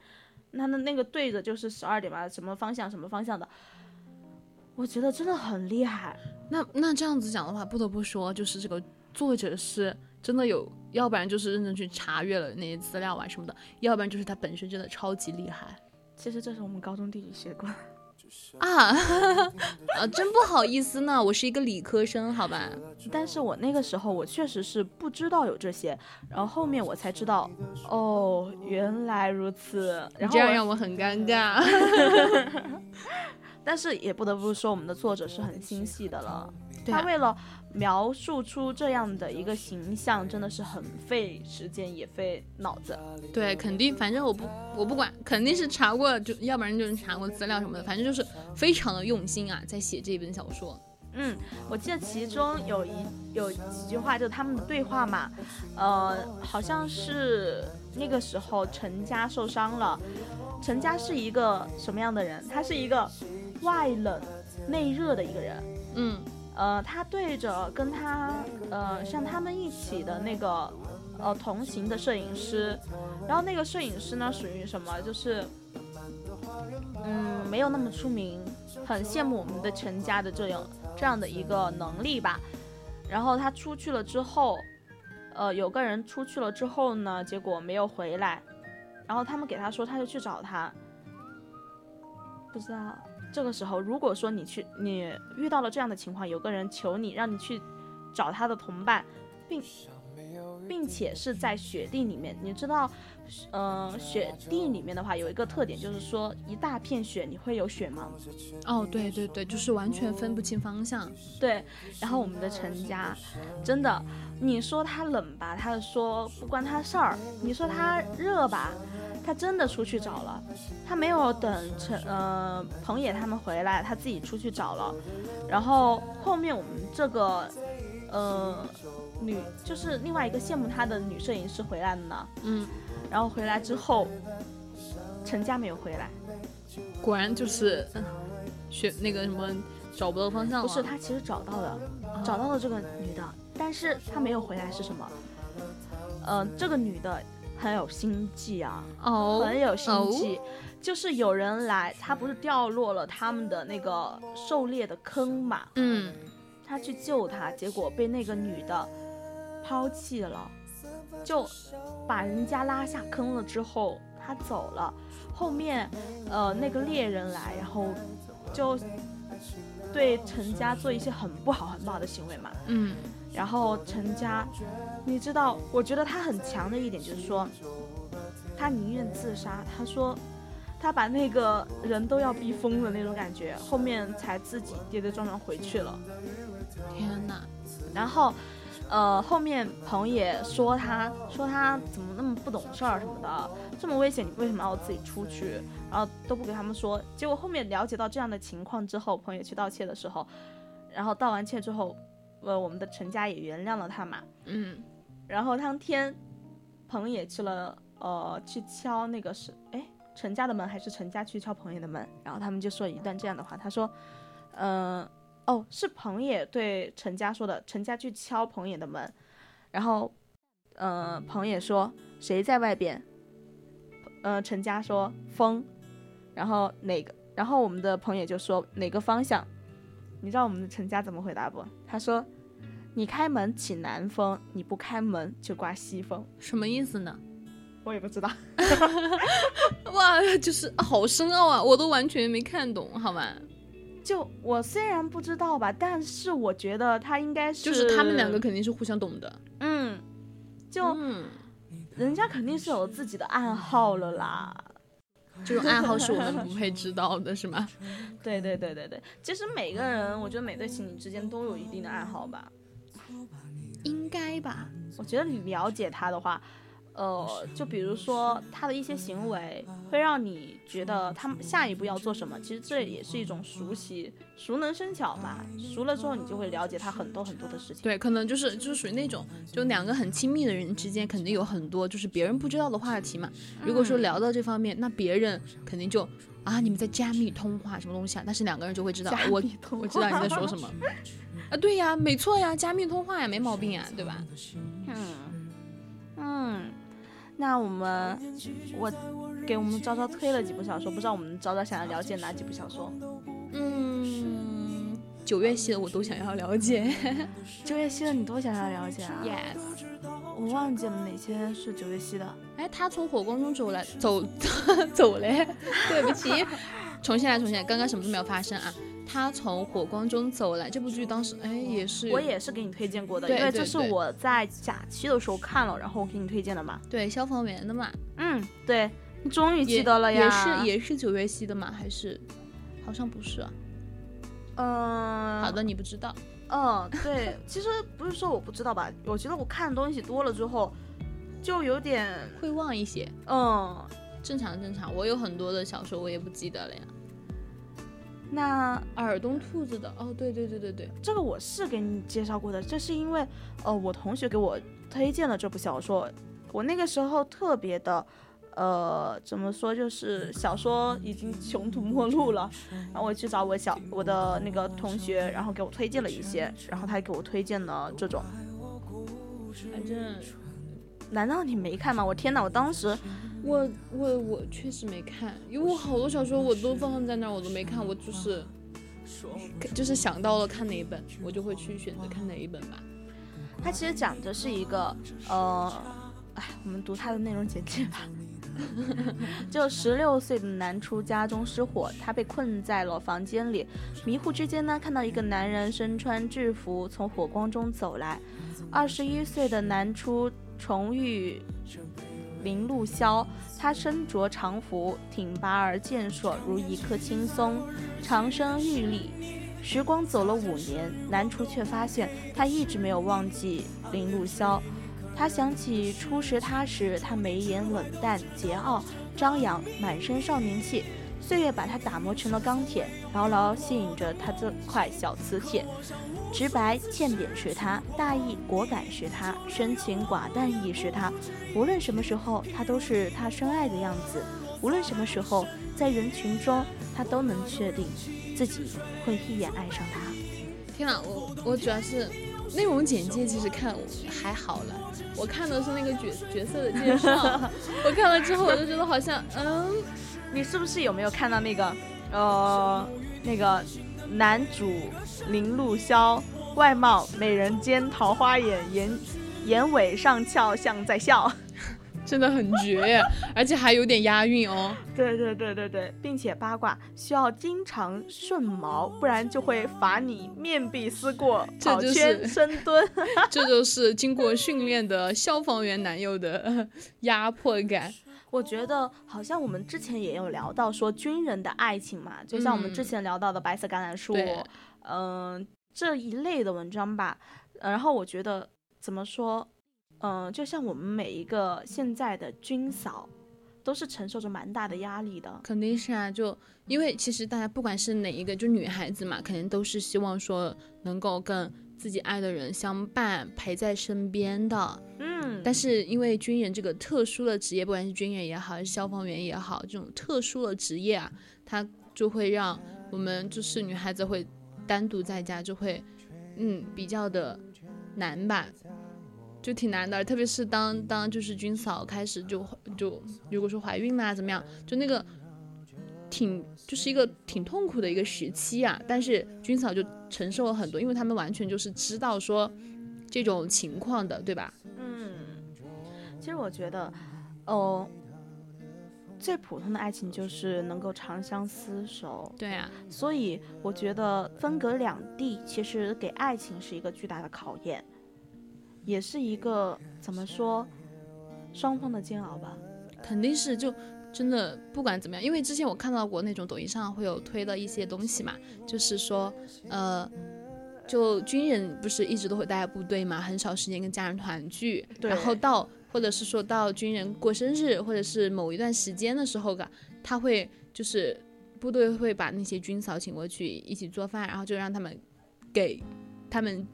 B: 那那那个对着就是十二点吧，什么方向什么方向的，我觉得真的很厉害。
C: 那那这样子讲的话，不得不说，就是这个作者是。真的有，要不然就是认真去查阅了那些资料啊什么的，要不然就是他本身真的超级厉害。
B: 其实这是我们高中地理学过
C: 啊，*laughs* 啊，真不好意思呢，我是一个理科生，好吧。
B: 但是我那个时候我确实是不知道有这些，然后后面我才知道，哦，原来如此。然后
C: 这样让我很尴尬。*laughs*
B: 但是也不得不说，我们的作者是很心细的了，他为了。描述出这样的一个形象，真的是很费时间也费脑子。
C: 对，肯定，反正我不，我不管，肯定是查过，就要不然就是查过资料什么的，反正就是非常的用心啊，在写这本小说。
B: 嗯，我记得其中有一有几句话，就是他们的对话嘛，呃，好像是那个时候陈家受伤了，陈家是一个什么样的人？他是一个外冷内热的一个人。
C: 嗯。
B: 呃，他对着跟他，呃，像他们一起的那个，呃，同行的摄影师，然后那个摄影师呢，属于什么？就是，嗯，没有那么出名，很羡慕我们的陈家的这样这样的一个能力吧。然后他出去了之后，呃，有个人出去了之后呢，结果没有回来，然后他们给他说，他就去找他，不知道。这个时候，如果说你去，你遇到了这样的情况，有个人求你，让你去找他的同伴，并并且是在雪地里面，你知道，呃，雪地里面的话有一个特点，就是说一大片雪，你会有雪盲。
C: 哦，对对对，就是完全分不清方向。
B: 对，然后我们的陈家，真的，你说他冷吧，他说不关他事儿；你说他热吧。他真的出去找了，他没有等陈呃彭野他们回来，他自己出去找了。然后后面我们这个呃女就是另外一个羡慕他的女摄影师回来了呢，
C: 嗯，
B: 然后回来之后，陈家没有回来，
C: 果然就是学那个什么找不到方向
B: 不是他其实找到了，找到了这个女的，但是他没有回来是什么？嗯，这个女的。很有心计啊，
C: 哦，
B: 很有心计，就是有人来，他不是掉落了他们的那个狩猎的坑嘛，
C: 嗯，
B: 他去救他，结果被那个女的抛弃了，就把人家拉下坑了之后，他走了，后面呃那个猎人来，然后就对陈家做一些很不好很不好的行为嘛，
C: 嗯。
B: 然后陈家，你知道，我觉得他很强的一点就是说，他宁愿自杀。他说，他把那个人都要逼疯了那种感觉，后面才自己跌跌撞撞回去了。
C: 天哪！
B: 然后呃，后面彭也说他说他怎么那么不懂事儿什么的，这么危险，你为什么要自己出去？然后都不给他们说。结果后面了解到这样的情况之后，彭也去道歉的时候，然后道完歉之后，呃，我们的陈家也原谅了他嘛。
C: 嗯，
B: 然后当天，彭也去了，呃，去敲那个是，哎，陈家的门还是陈家去敲彭也的门？然后他们就说一段这样的话，他说，嗯、哦，是彭野对陈家说的，陈家去敲彭野的门，然后，呃，彭野说谁在外边？呃，陈家说风，然后哪个？然后我们的彭野就说哪个方向？你知道我们的陈家怎么回答不？他说。你开门起南风，你不开门就刮西风。
C: 什么意思呢？
B: 我也不知道。*laughs*
C: 哇，就是好深奥啊，我都完全没看懂，好吗？
B: 就我虽然不知道吧，但是我觉得他应该是，
C: 就是他们两个肯定是互相懂的。
B: 嗯，就、
C: 嗯，
B: 人家肯定是有自己的暗号了啦。
C: 这种暗号是我们不配知道的，是吗？*laughs*
B: 对对对对对，其实每个人，我觉得每对情侣之间都有一定的暗号吧。
C: 应该吧。
B: 我觉得你了解他的话，呃，就比如说他的一些行为，会让你觉得他们下一步要做什么。其实这也是一种熟悉，熟能生巧吧。熟了之后，你就会了解他很多很多的事情。
C: 对，可能就是就是属于那种，就两个很亲密的人之间，肯定有很多就是别人不知道的话题嘛。如果说聊到这方面，那别人肯定就啊，你们在加密通话什么东西啊？但是两个人就会知道，我我知道你在说什么。*laughs* 啊，对呀，没错呀，加密通话呀，没毛病呀，对吧？
B: 嗯嗯，那我们我给我们昭昭推了几部小说，不知道我们昭昭想要了解哪几部小说？
C: 嗯，九月系的我都想要了解。*laughs*
B: 九月系的你都想要了解啊
C: yes，
B: 我忘记了哪些是九月系的。
C: 哎，他从火光中走来，走 *laughs* 走嘞，*laughs* 对不起，重新来，重新来，刚刚什么都没有发生啊。他从火光中走来，这部剧当时哎也是，
B: 我也是给你推荐过的，
C: 对
B: 因为这是我在假期的时候看了，然后我给你推荐的嘛。
C: 对消防员的嘛，
B: 嗯，对，你终于记得了呀。
C: 也是也是九月系的嘛，还是好像不是啊？
B: 嗯，
C: 好的，你不知道，
B: 嗯，对，其实不是说我不知道吧，我觉得我看的东西多了之后，就有点，
C: 会忘一些，
B: 嗯，
C: 正常正常。我有很多的小说我也不记得了呀。
B: 那
C: 耳东兔子的，哦，对对对对对，
B: 这个我是给你介绍过的，这是因为呃我同学给我推荐了这部小说，我那个时候特别的。呃，怎么说？就是小说已经穷途末路了，然后我去找我小我的那个同学，然后给我推荐了一些，然后他还给我推荐了这种。
C: 反正
B: 难道你没看吗？我天哪！我当时
C: 我我我确实没看，因为我好多小说我都放在那儿，我都没看，我就是就是想到了看哪一本，我就会去选择看哪一本吧。
B: 它其实讲的是一个呃，哎，我们读它的内容简介吧。*laughs* 就十六岁的男初家中失火，他被困在了房间里，迷糊之间呢，看到一个男人身穿制服从火光中走来。二十一岁的男初重遇林路潇，他身着长服，挺拔而健硕，如一棵青松，长身玉立。时光走了五年，南初却发现他一直没有忘记林路潇。他想起初识他时，他眉眼冷淡、桀骜、张扬，满身少年气。岁月把他打磨成了钢铁，牢牢吸引着他这块小磁铁。直白欠扁是他，大义果敢是他，深情寡淡亦是他。无论什么时候，他都是他深爱的样子。无论什么时候，在人群中，他都能确定自己会一眼爱上他。
C: 天呐，我我主要是内容简介其实看还好了，我看的是那个角角色的介绍，*laughs* 我看了之后我就觉得好像嗯，
B: 你是不是有没有看到那个呃那个男主林露潇，外貌美人尖，桃花眼，眼眼尾上翘，像在笑。*laughs*
C: 真的很绝耶，*laughs* 而且还有点押韵哦。
B: 对对对对对，并且八卦需要经常顺毛，不然就会罚你面壁思过、跑
C: 这就是
B: 圈深蹲。*laughs*
C: 这就是经过训练的消防员男友的呃压迫感。
B: 我觉得好像我们之前也有聊到说军人的爱情嘛，就像我们之前聊到的白色橄榄树，
C: 对
B: 嗯、这一类的文章吧。呃然后我觉得怎么说？嗯、就像我们每一个现在的军嫂，都是承受着蛮大的压力的。
C: 肯定是啊，就因为其实大家不管是哪一个，就女孩子嘛，肯定都是希望说能够跟自己爱的人相伴，陪在身边的。
B: 嗯，
C: 但是因为军人这个特殊的职业，不管是军人也好，还是消防员也好，这种特殊的职业啊，它就会让我们就是女孩子会单独在家，就会嗯比较的难吧，就挺难的。特别是当当就是军嫂开始就就如果说怀孕啦怎么样，就那个挺就是一个挺痛苦的一个时期啊。但是军嫂就承受了很多，因为他们完全就是知道说这种情况的，对吧？
B: 嗯，其实我觉得，哦，最普通的爱情就是能够长相厮守，
C: 对啊，
B: 所以我觉得分隔两地，其实给爱情是一个巨大的考验，也是一个怎么说，双方的煎熬吧。
C: 肯定是就真的不管怎么样，因为之前我看到过那种抖音上会有推的一些东西嘛，就是说，呃，就军人不是一直都会待在部队嘛，很少时间跟家人团聚，然后到或者是说到军人过生日或者是某一段时间的时候噶，他会就是部队会把那些军嫂请过去一起做饭，然后就让他们给他们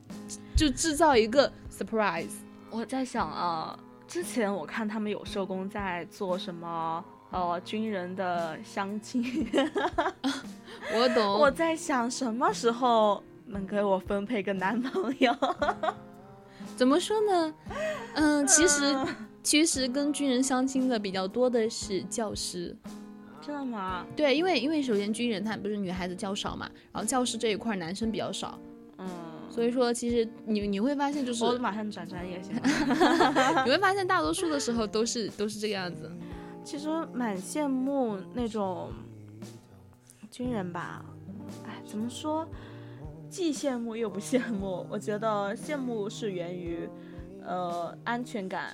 C: 就制造一个 surprise。
B: 我在想啊，之前我看他们有社工在做什么。呃，军人的相亲，*laughs*
C: 我懂，
B: 我在想什么时候能给我分配个男朋友？
C: 怎么说呢？嗯，其实其实跟军人相亲的比较多的是教师。
B: 真的吗？
C: 对，因为因为首先军人他不是女孩子较少嘛，然后教师这一块男生比较少，
B: 嗯，
C: 所以说其实你你会发现就是
B: 我马上转专业行吗？*laughs*
C: 你会发现大多数的时候都是都是这个样子。
B: 其实蛮羡慕那种军人吧，哎，怎么说？既羡慕又不羡慕。我觉得羡慕是源于，呃，安全感；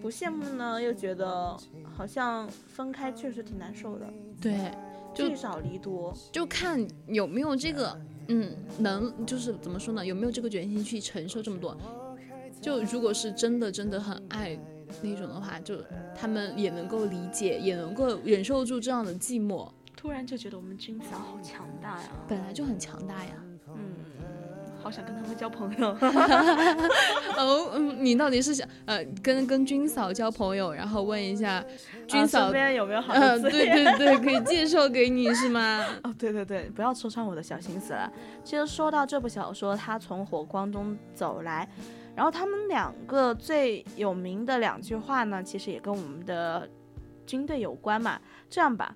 B: 不羡慕呢，又觉得好像分开确实挺难受的。
C: 对，就
B: 聚少离多。
C: 就看有没有这个嗯能就是怎么说呢？有没有这个决心去承受这么多？就如果是真的真的很爱那种的话，就他们也能够理解，也能够忍受住这样的寂寞。
B: 突然就觉得我们军嫂好强大呀！
C: 本来就很强大呀。
B: 嗯，好想跟他们交朋友。*laughs*
C: 哦，嗯，你到底是想呃跟跟军嫂交朋友，然后问一下军嫂、
B: 啊、身边有没有好
C: 呃，
B: 的资
C: 对
B: 源？
C: 对对，可以介绍给你是吗？*laughs*
B: 哦，对对对，不要戳穿我的小心思了。其实说到这部小说，他从火光中走来，然后他们两个最有名的两句话呢，其实也跟我们的军队有关嘛。这样吧，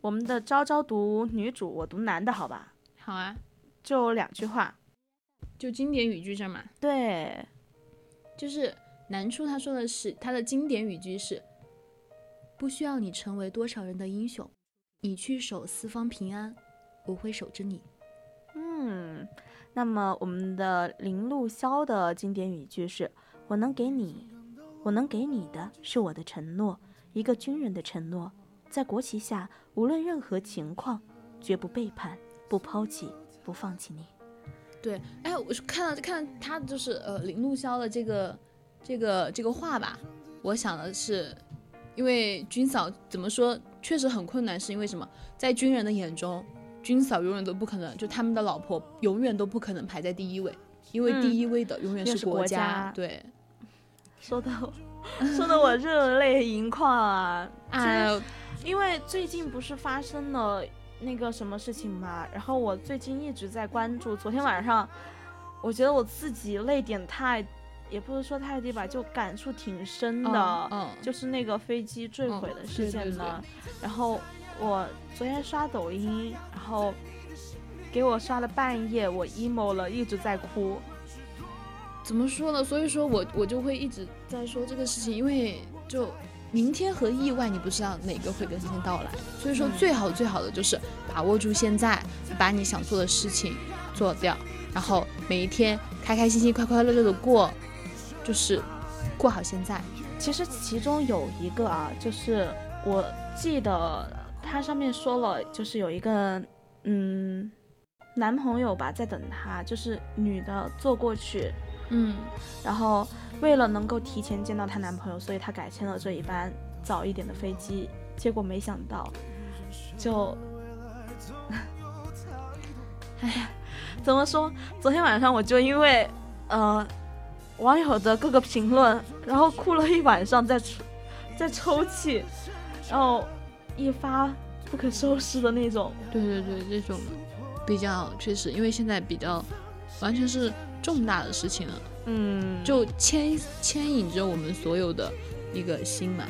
B: 我们的昭昭读女主，我读男的，好吧？
C: 好啊，
B: 就两句话。
C: 就经典语句这嘛，
B: 对，
C: 就是南初他说的是他的经典语句是：不需要你成为多少人的英雄，你去守四方平安，我会守着你。
B: 嗯，那么我们的林路潇的经典语句是：我能给你，我能给你的是我的承诺，一个军人的承诺，在国旗下，无论任何情况，绝不背叛，不抛弃，不放弃你。
C: 对，哎，我是看到看他就是呃林路潇的这个这个这个话吧，我想的是，因为军嫂怎么说确实很困难，是因为什么？在军人的眼中，军嫂永远都不可能，就他们的老婆永远都不可能排在第一位，因为
B: 嗯
C: 第一位的永远
B: 是国
C: 是家。
B: 家
C: 对，*laughs*
B: 说的说的我热泪盈眶啊！
C: 哎，
B: 因为最近不是发生了那个什么事情嘛，然后我最近一直在关注。昨天晚上，我觉得我自己泪点太，也不是说太低吧，就感触挺深的。
C: 嗯嗯
B: 就是那个飞机坠毁的事件呢。然后我昨天刷抖音，然后给我刷了半夜，我 emo 了，一直在哭。
C: 怎么说呢？所以说我我就会一直在说这个事情，因为就明天和意外，你不知道哪个会更新到来。所以说
B: 嗯
C: 最好最好的就是把握住现在，把你想做的事情做掉，然后每一天开开心心、快快乐乐的过，就是过好现在。
B: 其实其中有一个啊，就是我记得它上面说了，就是有一个嗯男朋友吧在等她，就是女的坐过去，
C: 嗯，
B: 然后为了能够提前见到她男朋友，所以她改签了这一班早一点的飞机。结果没想到，就，*laughs* 哎呀，怎么说？昨天晚上我就因为呃网友的各个评论，然后哭了一晚上，在抽在抽泣，然后一发不可收拾的那种。
C: 对对对，这种比较确实，因为现在比较完全是重大的事情了，
B: 嗯，
C: 就牵牵引着我们所有的一个心嘛。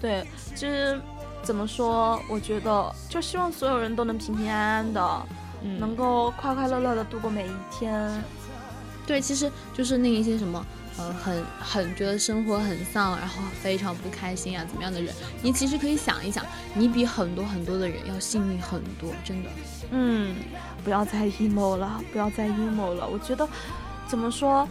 B: 对，其实怎么说？我觉得就希望所有人都能平平安安的，
C: 嗯
B: 能够快快乐乐的度过每一天。
C: 对，其实就是那一些什么，呃，很很觉得生活很丧，然后非常不开心啊，怎么样的人，你其实可以想一想，你比很多很多的人要幸运很多，真的。
B: 嗯，不要再 emo 了，不要再 emo 了。我觉得怎么说？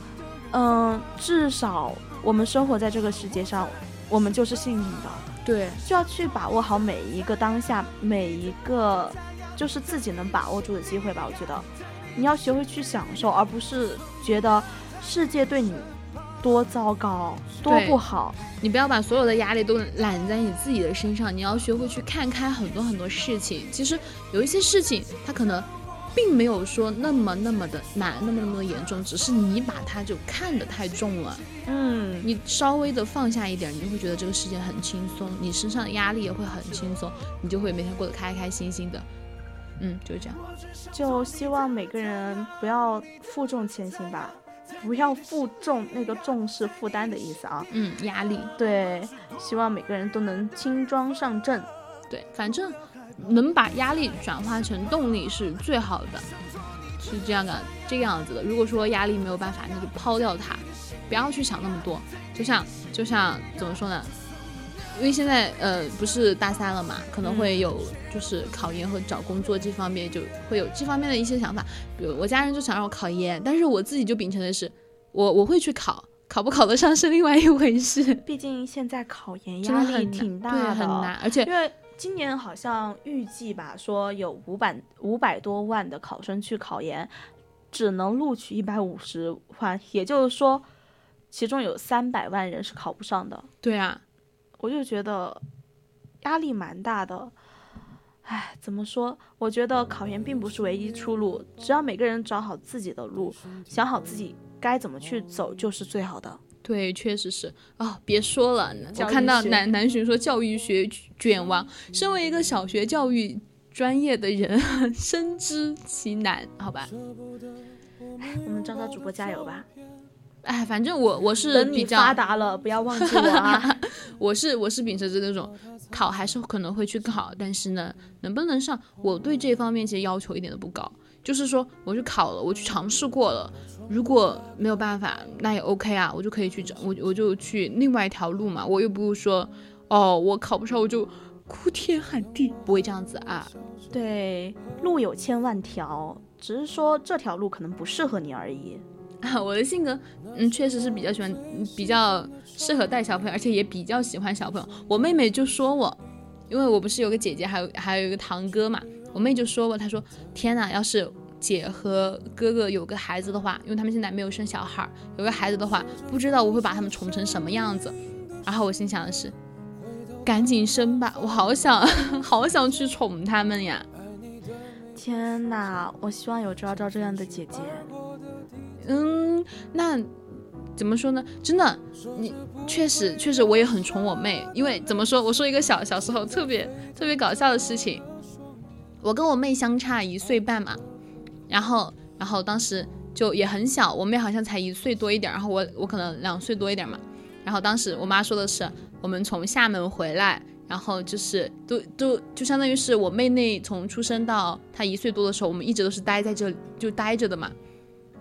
B: 嗯，至少我们生活在这个世界上，我们就是幸运的，
C: 对，
B: 就要去把握好每一个当下，每一个就是自己能把握住的机会吧。我觉得你要学会去享受，而不是觉得世界对你多糟糕、多不好。
C: 你不要把所有的压力都揽在你自己的身上，你要学会去看开很多很多事情。其实有一些事情，它可能并没有说那么那么的难，那么那么的严重，只是你把它就看得太重了。
B: 嗯，
C: 你稍微的放下一点，你就会觉得这个世界很轻松，你身上的压力也会很轻松，你就会每天过得开开心心的。嗯，就是这样。
B: 就希望每个人不要负重前行吧，不要负重那个重是负担的意思啊。
C: 嗯，压力，
B: 对，希望每个人都能轻装上阵。
C: 对，反正能把压力转化成动力是最好的，是这样的，这个样子的。如果说压力没有办法，那就抛掉它，不要去想那么多。就像就像怎么说呢？因为现在呃不是大三了嘛，可能会有就是考研和找工作这方面就会有这方面的一些想法。比如我家人就想让我考研，但是我自己就秉承的是，我我会去考，考不考得上是另外一回事。
B: 毕竟现在考研压力挺大的，
C: 对，很难，而且
B: 因为今年好像预计吧，说有五百五百多万的考生去考研，只能录取一百五十万，也就是说，其中有三百万人是考不上的。
C: 对啊，
B: 我就觉得压力蛮大的。唉，怎么说？我觉得考研并不是唯一出路，只要每个人找好自己的路，想好自己该怎么去走，就是最好的。
C: 对，确实是哦，别说了，我看到南南巡说教育学卷王，身为一个小学教育专业的人，*laughs* 深知其难，好吧？
B: 我们招招主播加油吧！
C: 哎，反正我我是比较
B: 发达了，不要忘记我啊！*laughs*
C: 我是我是秉持着那种考还是可能会去考，但是呢，能不能上，我对这方面其实要求一点都不高。就是说，我去考了，我去尝试过了，如果没有办法，那也 OK 啊，我就可以去找我我就去另外一条路嘛，我又不是说，哦，我考不上我就哭天喊地，不会这样子啊。
B: 对，路有千万条，只是说这条路可能不适合你而已。
C: 啊，*laughs* 我的性格，嗯，确实是比较喜欢，嗯比较适合带小朋友，而且也比较喜欢小朋友。我妹妹就说我，因为我不是有个姐姐，还有还有一个堂哥嘛，我妹就说我，她说天呐，要是姐和哥哥有个孩子的话，因为他们现在没有生小孩儿，有个孩子的话，不知道我会把他们宠成什么样子。然后我心想的是，赶紧生吧，我好想 *laughs* 好想去宠他们呀。
B: 天哪，我希望有昭昭这样的姐姐。
C: 嗯，那怎么说呢？真的，你确实确实我也很宠我妹，因为怎么说？我说一个小小时候特别特别搞笑的事情，我跟我妹相差一岁半嘛，然后然后当时就也很小，我妹好像才一岁多一点，然后我我可能两岁多一点嘛，然后当时我妈说的是我们从厦门回来。然后就是都都就相当于是我妹那从出生到她一岁多的时候，我们一直都是待在这里就待着的嘛，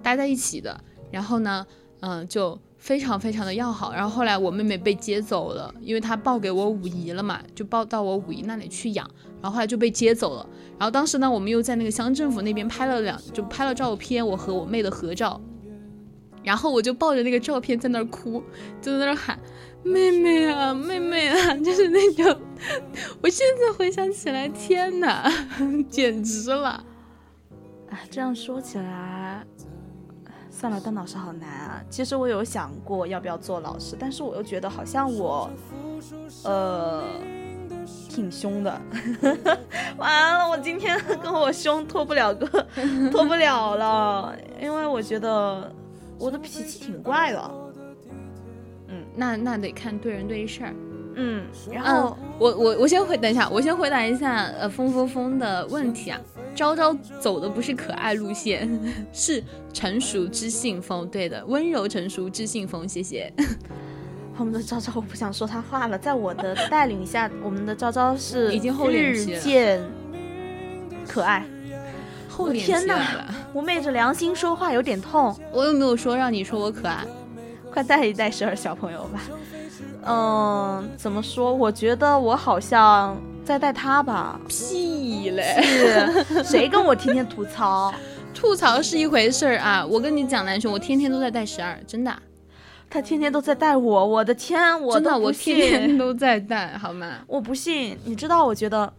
C: 待在一起的。然后呢，嗯，就非常非常的要好。然后后来我妹妹被接走了，因为她抱给我五姨了嘛，就抱到我五姨那里去养。然后后来就被接走了。然后当时呢，我们又在那个乡政府那边拍了两，就拍了照片，我和我妹的合照。然后我就抱着那个照片在那哭，就在那喊。妹妹啊，妹妹啊，就是那种，我现在回想起来，天哪，*laughs* 简直了！
B: 哎，这样说起来，算了，当老师好难啊。其实我有想过要不要做老师，但是我又觉得好像我，呃，挺凶的。*laughs* 完了，我今天跟我凶脱不了个，脱不了了，因为我觉得我的脾气挺怪的。
C: 嗯，那那得看对人对事儿。
B: 嗯，然后
C: 我我我先回等一下，我先回答一下呃风风风的问题啊。昭昭走的不是可爱路线，*laughs* 是成熟知性风。对的，温柔成熟知性风。谢谢。*laughs*
B: 我们的昭昭，我不想说他话了。在我的带领下，我们的昭昭是
C: 已经
B: 日渐可爱。天哪！*laughs* 我昧着良心说话有点痛。
C: 我又没有说让你说我可爱？
B: 快带一带十二小朋友吧。嗯，怎么说？我觉得我好像在带他吧。
C: 屁嘞！
B: 是谁跟我天天吐槽？*laughs*
C: 吐槽是一回事儿啊！我跟你讲，南雄，我天天都在带十二，真的。
B: 他天天都在带我，我的天，我
C: 真的，我天天都在带，好吗？
B: 我不信，你知道？我觉得，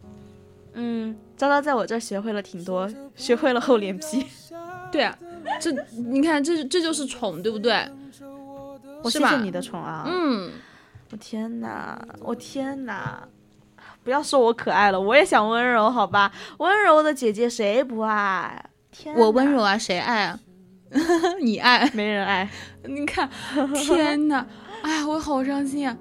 B: 嗯，渣渣在我这儿学会了挺多，学会了厚脸皮。*laughs*
C: 对啊，这你看，这这就是宠，对不对？
B: 我谢谢你的宠啊。
C: 嗯。
B: 我天哪！我天哪！不要说我可爱了，我也想温柔，好吧？温柔的姐姐谁不爱？天，
C: 我温柔啊，谁爱啊？*laughs* 你爱？
B: 没人爱。
C: 你看，天哪！哎呀，我好伤心啊！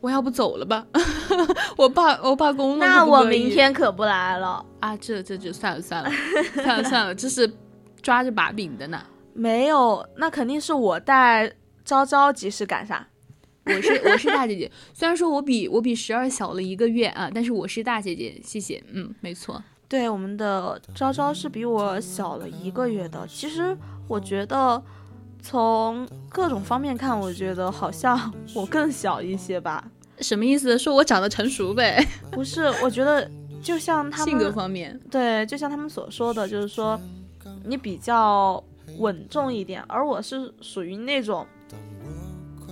C: 我要不走了吧？*laughs* 我罢我罢工了。
B: 那我明天可不来了
C: 啊！这这就算了算了算了算了，这是抓着把柄的呢。*laughs*
B: 没有，那肯定是我带昭昭及时赶上。
C: 我是我是大姐姐，虽然说我比我比十二小了一个月啊，但是我是大姐姐，谢谢，嗯，没错，
B: 对，我们的昭昭是比我小了一个月的。其实我觉得从各种方面看，我觉得好像 *laughs* 我更小一些吧。
C: 什么意思？说我长得成熟呗？
B: 不是，我觉得就像他们
C: 性格方面，
B: 对，就像他们所说的，就是说你比较稳重一点，而我是属于那种。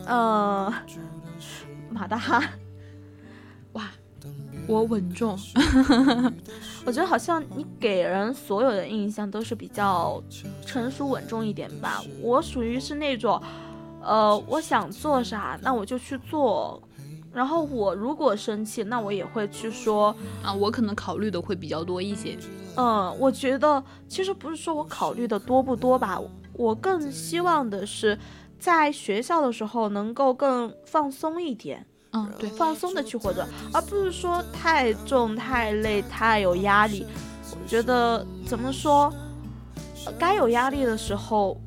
B: 嗯，马大哈，*laughs*
C: 哇，我稳重。*laughs*
B: 我觉得好像你给人所有的印象都是比较成熟稳重一点吧。我属于是那种，呃，我想做啥，那我就去做。然后我如果生气，那我也会去说
C: 啊。我可能考虑的会比较多一些。
B: 嗯，我觉得其实不是说我考虑的多不多吧，我更希望的是。在学校的时候能够更放松一点，
C: 嗯，对，
B: 放松的去活着，而不是说太重、太累、太有压力。我觉得怎么说，该有压力的时候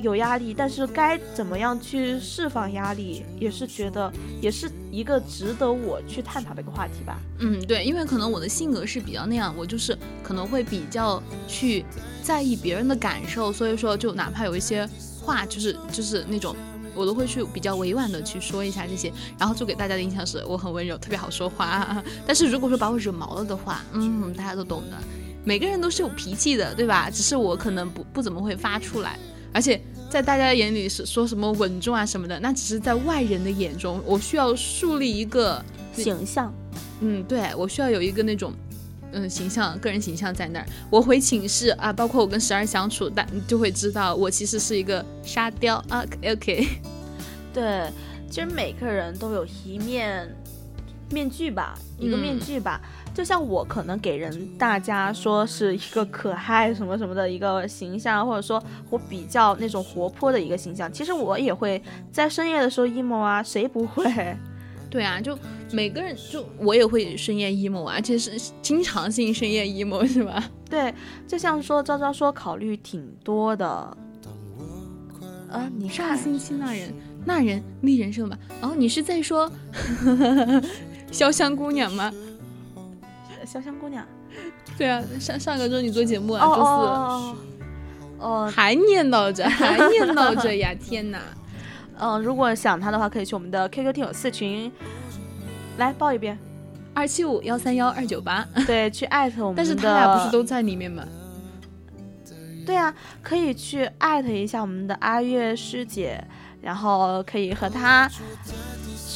B: 有压力，但是该怎么样去释放压力，也是觉得也是一个值得我去探讨的一个话题吧。
C: 嗯，对，因为可能我的性格是比较那样，我就是可能会比较去在意别人的感受，所以说就哪怕有一些。话就是就是那种，我都会去比较委婉的去说一下这些，然后就给大家的印象是我很温柔，特别好说话。但是如果说把我惹毛了的话，嗯，大家都懂的，每个人都是有脾气的，对吧？只是我可能不不怎么会发出来，而且在大家眼里是说什么稳重啊什么的，那只是在外人的眼中，我需要树立一个
B: 形象。
C: 嗯，对我需要有一个那种。嗯，形象，个人形象在那儿。我回寝室啊，包括我跟十二相处，但就会知道我其实是一个沙雕啊。OK，*laughs*
B: 对，其实每个人都有一面面具吧，一个面具吧。就像我可能给人大家说是一个可爱什么什么的一个形象，或者说我比较那种活泼的一个形象。其实我也会在深夜的时候 emo 啊，谁不会？
C: 对啊，就每个人，就我也会深夜 emo 啊，而且是经常性深夜 emo 是吧？*laughs*
B: 对，就像说昭昭说考虑挺多的。啊，你
C: 上星期那人那人立人设吗？哦，你是在说 *laughs* 潇湘姑娘吗？
B: 潇湘姑娘？
C: 对啊，上上个周你做节目啊，
B: 周四，哦，
C: 还念叨着，还念叨着呀！*laughs* 天哪！
B: 嗯，如果想他的话，可以去我们的 QQ 听友四群来报一遍，
C: 二七五幺三幺二九八。
B: 对，去艾特我们。
C: 但是他俩不是都在里面吗？*laughs*
B: 对啊，可以去艾特一下我们的阿月师姐，然后可以和他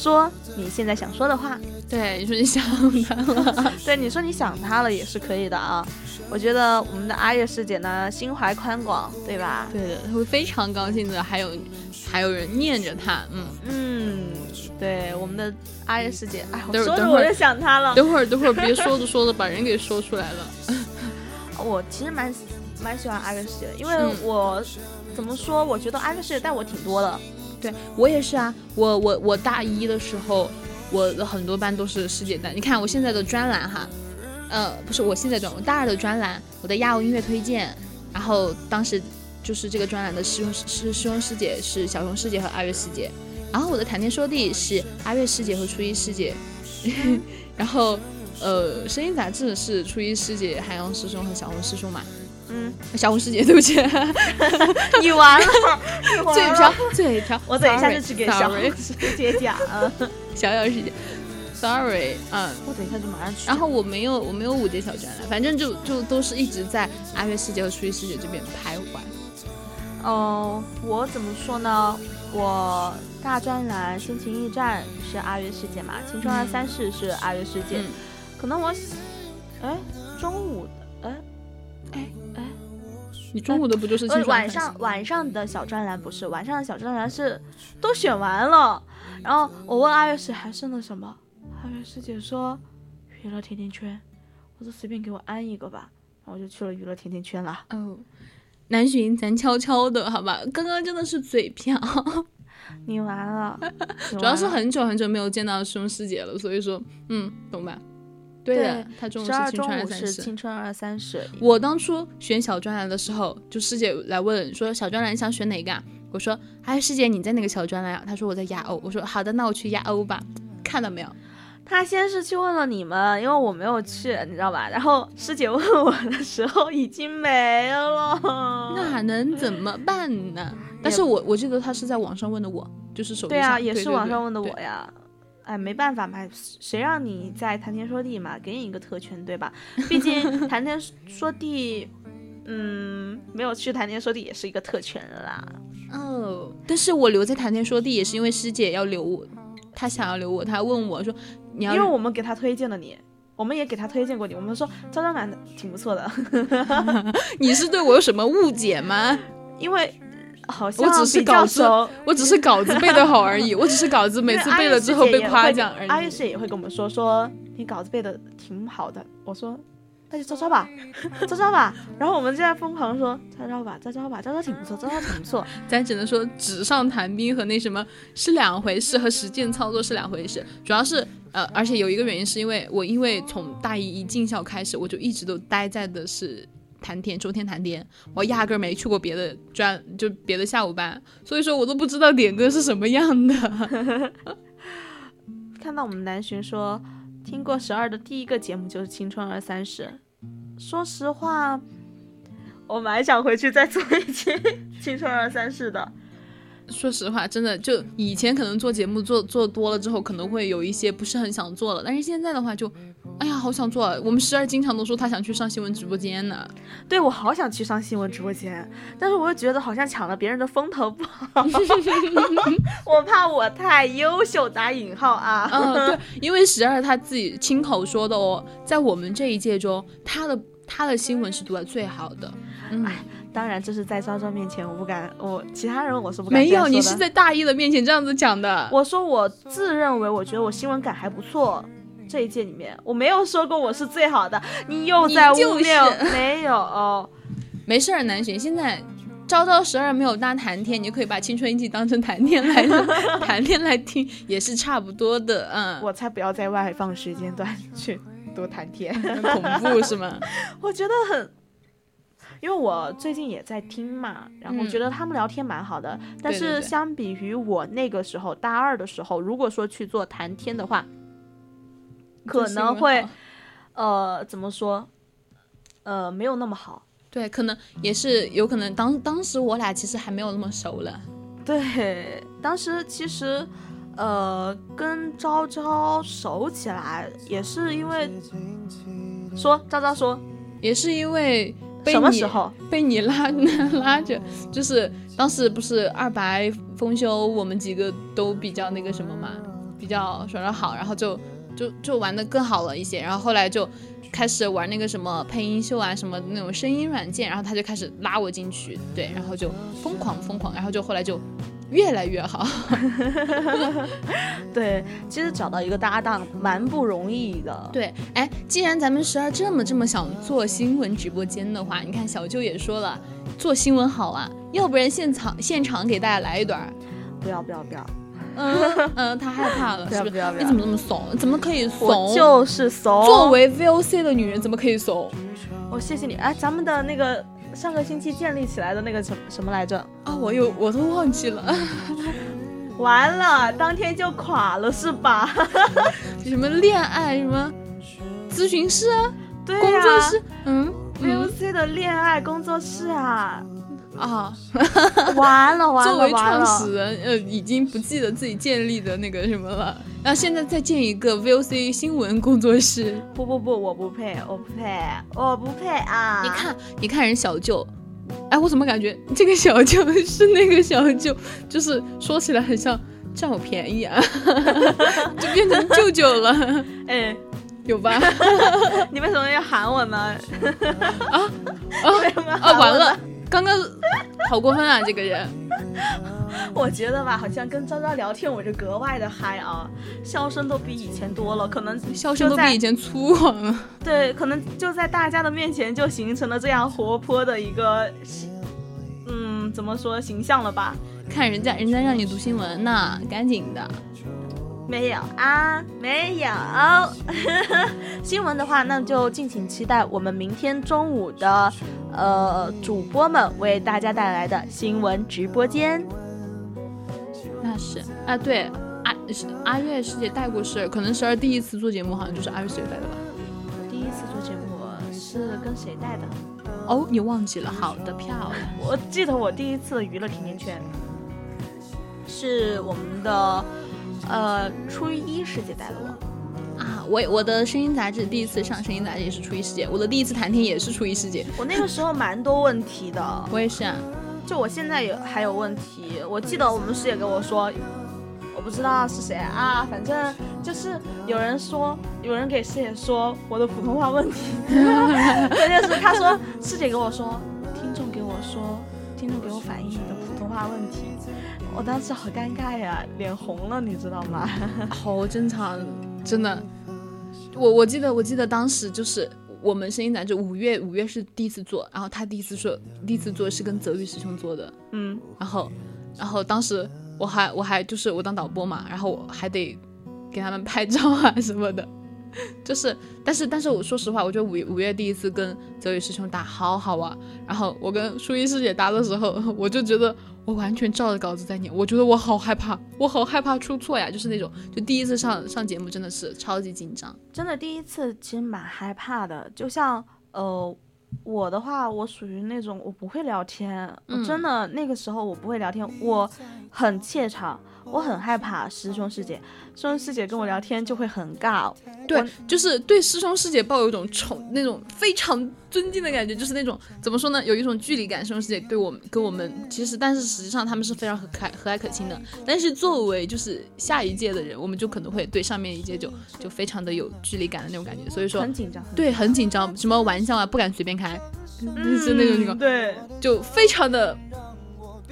B: 说你现在想说的话。
C: 对，你说你想他了，*laughs*
B: 对，你说你想他了也是可以的啊。我觉得我们的阿月师姐呢，心怀宽广，对吧？
C: 对的，她会非常高兴的。还有，还有人念着她，嗯
B: 嗯，对，我们的阿月师姐，哎，
C: 我
B: 说着我就想他了。
C: 等会儿，等会儿，别说着 *laughs* 说着把人给说出来了。
B: 我其实蛮蛮喜欢阿月师姐的，因为我怎么说，我觉得阿月师姐带我挺多的。
C: 对我也是啊，我我我大一的时候。我的很多班都是师姐带，你看我现在的专栏哈，呃，不是我现在专，我大二的专栏，我的亚欧音乐推荐，然后当时就是这个专栏的师兄师师兄师姐是小熊师姐和阿月师姐，然后我的谈天说地是阿月师姐和初一师姐，*laughs* 然后呃，声音杂志是初一师姐、海洋师兄和小红师兄嘛。嗯，小红师姐，对不起，*laughs* *laughs*
B: 你完了，
C: 嘴瓢，嘴瓢，
B: 我等一下就去给小红师姐讲。*laughs*
C: 小小师姐，sorry，
B: 嗯，我等一下就马上去。
C: 然后我没有，我没有五节小专栏，反正就就都是一直在阿月师姐和初一师姐这边徘徊。
B: 哦，我怎么说呢？我大专栏心情驿站是阿月师姐嘛，青春二三事是阿月师姐，可能我，哎，中午的，哎。哎哎，
C: 你中午的不就是
B: 晚上晚上的小专栏不是晚上的小专栏是都选完了，然后我问阿月师还剩了什么，阿月师姐说娱乐甜甜圈，我说随便给我安一个吧，然后我就去了娱乐甜甜圈了。
C: 哦，南浔咱悄悄的好吧，刚刚真的是嘴瓢，*laughs*
B: 你完了，*laughs*
C: 主要是很久很久没有见到师兄师姐了，所以说嗯，懂吧？对的，他中午是青春二三十。
B: 青春二三十。
C: 我当初选小专栏的时候，就师姐来问说小专栏想选哪个啊？我说哎，师姐你在哪个小专栏啊？她说我在亚欧。我说好的，那我去亚欧吧。看到没有？
B: 他先是去问了你们，因为我没有去，你知道吧？然后师姐问我的时候已经没了，
C: 那能怎么办呢？但是我我记得他是在网上问的我，就是手机上。对
B: 啊，也是网上问的我呀。哎，没办法嘛，谁让你在谈天说地嘛，给你一个特权，对吧？*laughs* 毕竟谈天说地，嗯，没有去谈天说地也是一个特权啦。
C: 哦，但是我留在谈天说地也是因为师姐要留我，她想要留我，她问我说，你要，
B: 因为我们给她推荐了你，我们也给她推荐过你，我们说招招男的挺不错的。*laughs*
C: 你是对我有什么误解吗？
B: 因为。好像
C: 我只是稿子，我只是稿子背得好而已。*laughs* 我只是稿子每次背了之后被夸奖而已。
B: 阿月师姐也会跟我们说说你稿子背的挺好的。我说那就招招吧，*laughs* 招招吧。然后我们就在疯狂说招招吧，招招吧，招招挺不错，招招挺不错。
C: 咱只能说纸上谈兵和那什么是两回事，和实践操作是两回事。主要是呃，而且有一个原因是因为我因为从大一一进校开始，我就一直都待在的是。谈天，周天谈天，我压根儿没去过别的专，就别的下午班，所以说我都不知道点歌是什么样的。*laughs*
B: 看到我们南浔说听过十二的第一个节目就是《青春二三十》，说实话，我蛮想回去再做一期《青春二三十》的。
C: 说实话，真的就以前可能做节目做做多了之后，可能会有一些不是很想做了。但是现在的话，就，哎呀，好想做。我们十二经常都说他想去上新闻直播间呢。
B: 对，我好想去上新闻直播间，但是我又觉得好像抢了别人的风头不好，*laughs* 我怕我太优秀打引号啊。
C: 嗯，对，因为十二他自己亲口说的哦，在我们这一届中，他的他的新闻是读的最好的。
B: 哎。当然，这是在昭昭面前，我不敢，我其他人我是不敢。
C: 没有，你是在大一的面前这样子讲的。
B: 我说我自认为，我觉得我新闻感还不错，这一届里面我没有说过我是最好的。你又在污蔑，没有，
C: 没事儿，南浔，现在昭昭十二没有搭谈天，你就可以把青春印记当成谈天来 *laughs* 谈天来听，也是差不多的。嗯，
B: 我才不要在外放时间段去多谈天，
C: 恐怖是吗？*laughs*
B: 我觉得很。因为我最近也在听嘛，然后觉得他们聊天蛮好的。但是相比于我那个时候大二的时候，如果说去做谈天的话，可能会，呃，怎么说，呃，没有那么好。
C: 对，可能也是有可能当当时我俩其实还没有那么熟了。
B: 对，当时其实，呃，跟昭昭熟起来也是因为，说昭昭说，
C: 也是因为。
B: 什么时候
C: 被你拉 *laughs* 拉着？就是当时不是二白封修，我们几个都比较那个什么嘛。比较耍得好，然后就就就玩的更好了一些，然后后来就开始玩那个什么配音秀啊，什么那种声音软件，然后他就开始拉我进去，对，然后就疯狂疯狂，然后就后来就越来越好。*laughs*
B: 对，其实找到一个搭档蛮不容易的。
C: 对，哎，既然咱们十二这么这么想做新闻直播间的话，你看小舅也说了，做新闻好啊，要不然现场现场给大家来一段。
B: 不要不要不要，
C: 嗯嗯，他害怕了，是不是？
B: 不要不要
C: 你怎么这么怂？怎么可以怂？
B: 我就是怂。
C: 作为 VOC 的女人，怎么可以怂？
B: 我谢谢你。哎，咱们的那个上个星期建立起来的那个什什么来着？
C: 啊，我有我都忘记了。*laughs*
B: 完了，当天就垮了是吧？*laughs*
C: 什么恋爱什么咨询师？
B: 对呀
C: 工作室？嗯
B: ，VOC 的恋爱工作室啊。
C: 啊，*laughs*
B: 完了完了！
C: 作为创始人，呃，已经不记得自己建立的那个什么了。然后现在再建一个 VOC 新闻工作室。
B: 不不不，我不配，我不配，我不配啊！
C: 你看，你看人小舅，哎，我怎么感觉这个小舅 *laughs* 是那个小舅，就是说起来很像占我便宜啊，*laughs* 就变成舅舅了。
B: 哎，
C: 有吧？
B: 你为什么要喊我呢？
C: 啊啊啊！完了。刚刚好过分啊！这个人，*laughs*
B: 我觉得吧，好像跟昭昭聊天，我就格外的嗨啊，笑声都比以前多了，可能
C: 笑声都比以前粗犷。*laughs*
B: 对，可能就在大家的面前就形成了这样活泼的一个，嗯，怎么说形象了吧？
C: 看人家人家让你读新闻呢，赶紧的。
B: 没有啊，没有。*laughs* 新闻的话，那就敬请期待我们明天中午的，呃，主播们为大家带来的新闻直播间。
C: 那是啊，对，阿阿月师姐带过是，可能十二第一次做节目，好像就是阿月师姐带的吧。
B: 第一次做节目是跟谁带的？
C: 哦，你忘记了？好的，漂亮。*laughs*
B: 我记得我第一次娱乐甜甜圈是我们的。呃，初一师姐带的我
C: 啊，我我的声音杂志第一次上声音杂志也是初一师姐，我的第一次谈天也是初一师姐。
B: 我那个时候蛮多问题的，
C: 我也是啊，
B: 就我现在也还有问题。我记得我们师姐跟我说，我不知道是谁啊，反正就是有人说，有人给师姐说我的普通话问题，*laughs* 关键是他说师姐跟我说，听众给我说，听众给我反映你的普通话问题。我当时好尴尬呀，脸红了，你知道吗？*laughs*
C: 好正常，真的。我我记得我记得当时就是我们声音杂志五月五月是第一次做，然后他第一次说第一次做是跟泽宇师兄做的，
B: 嗯，
C: 然后然后当时我还我还就是我当导播嘛，然后我还得给他们拍照啊什么的。*laughs* 就是，但是，但是我说实话，我觉得五五月第一次跟泽宇师兄打好好啊。然后我跟舒一师姐打的时候，*laughs* 我就觉得我完全照着稿子在念，我觉得我好害怕，我好害怕出错呀。就是那种，就第一次上上节目真的是超级紧张，
B: 真的第一次其实蛮害怕的。就像呃，我的话，我属于那种我不会聊天，我真的那个时候我不会聊天，我很怯场。我很害怕师兄师姐，师兄师姐跟我聊天就会很尬。
C: 对，就是对师兄师姐抱有一种宠，那种非常尊敬的感觉，就是那种怎么说呢，有一种距离感。师兄师姐对我们跟我们其实，但是实际上他们是非常和蔼和蔼可亲的。但是作为就是下一届的人，我们就可能会对上面一届就就非常的有距离感的那种感觉。所以说
B: 很紧张，
C: 对，很紧张，什么玩笑啊不敢随便开，就是那种情况。
B: 对，
C: 就非常的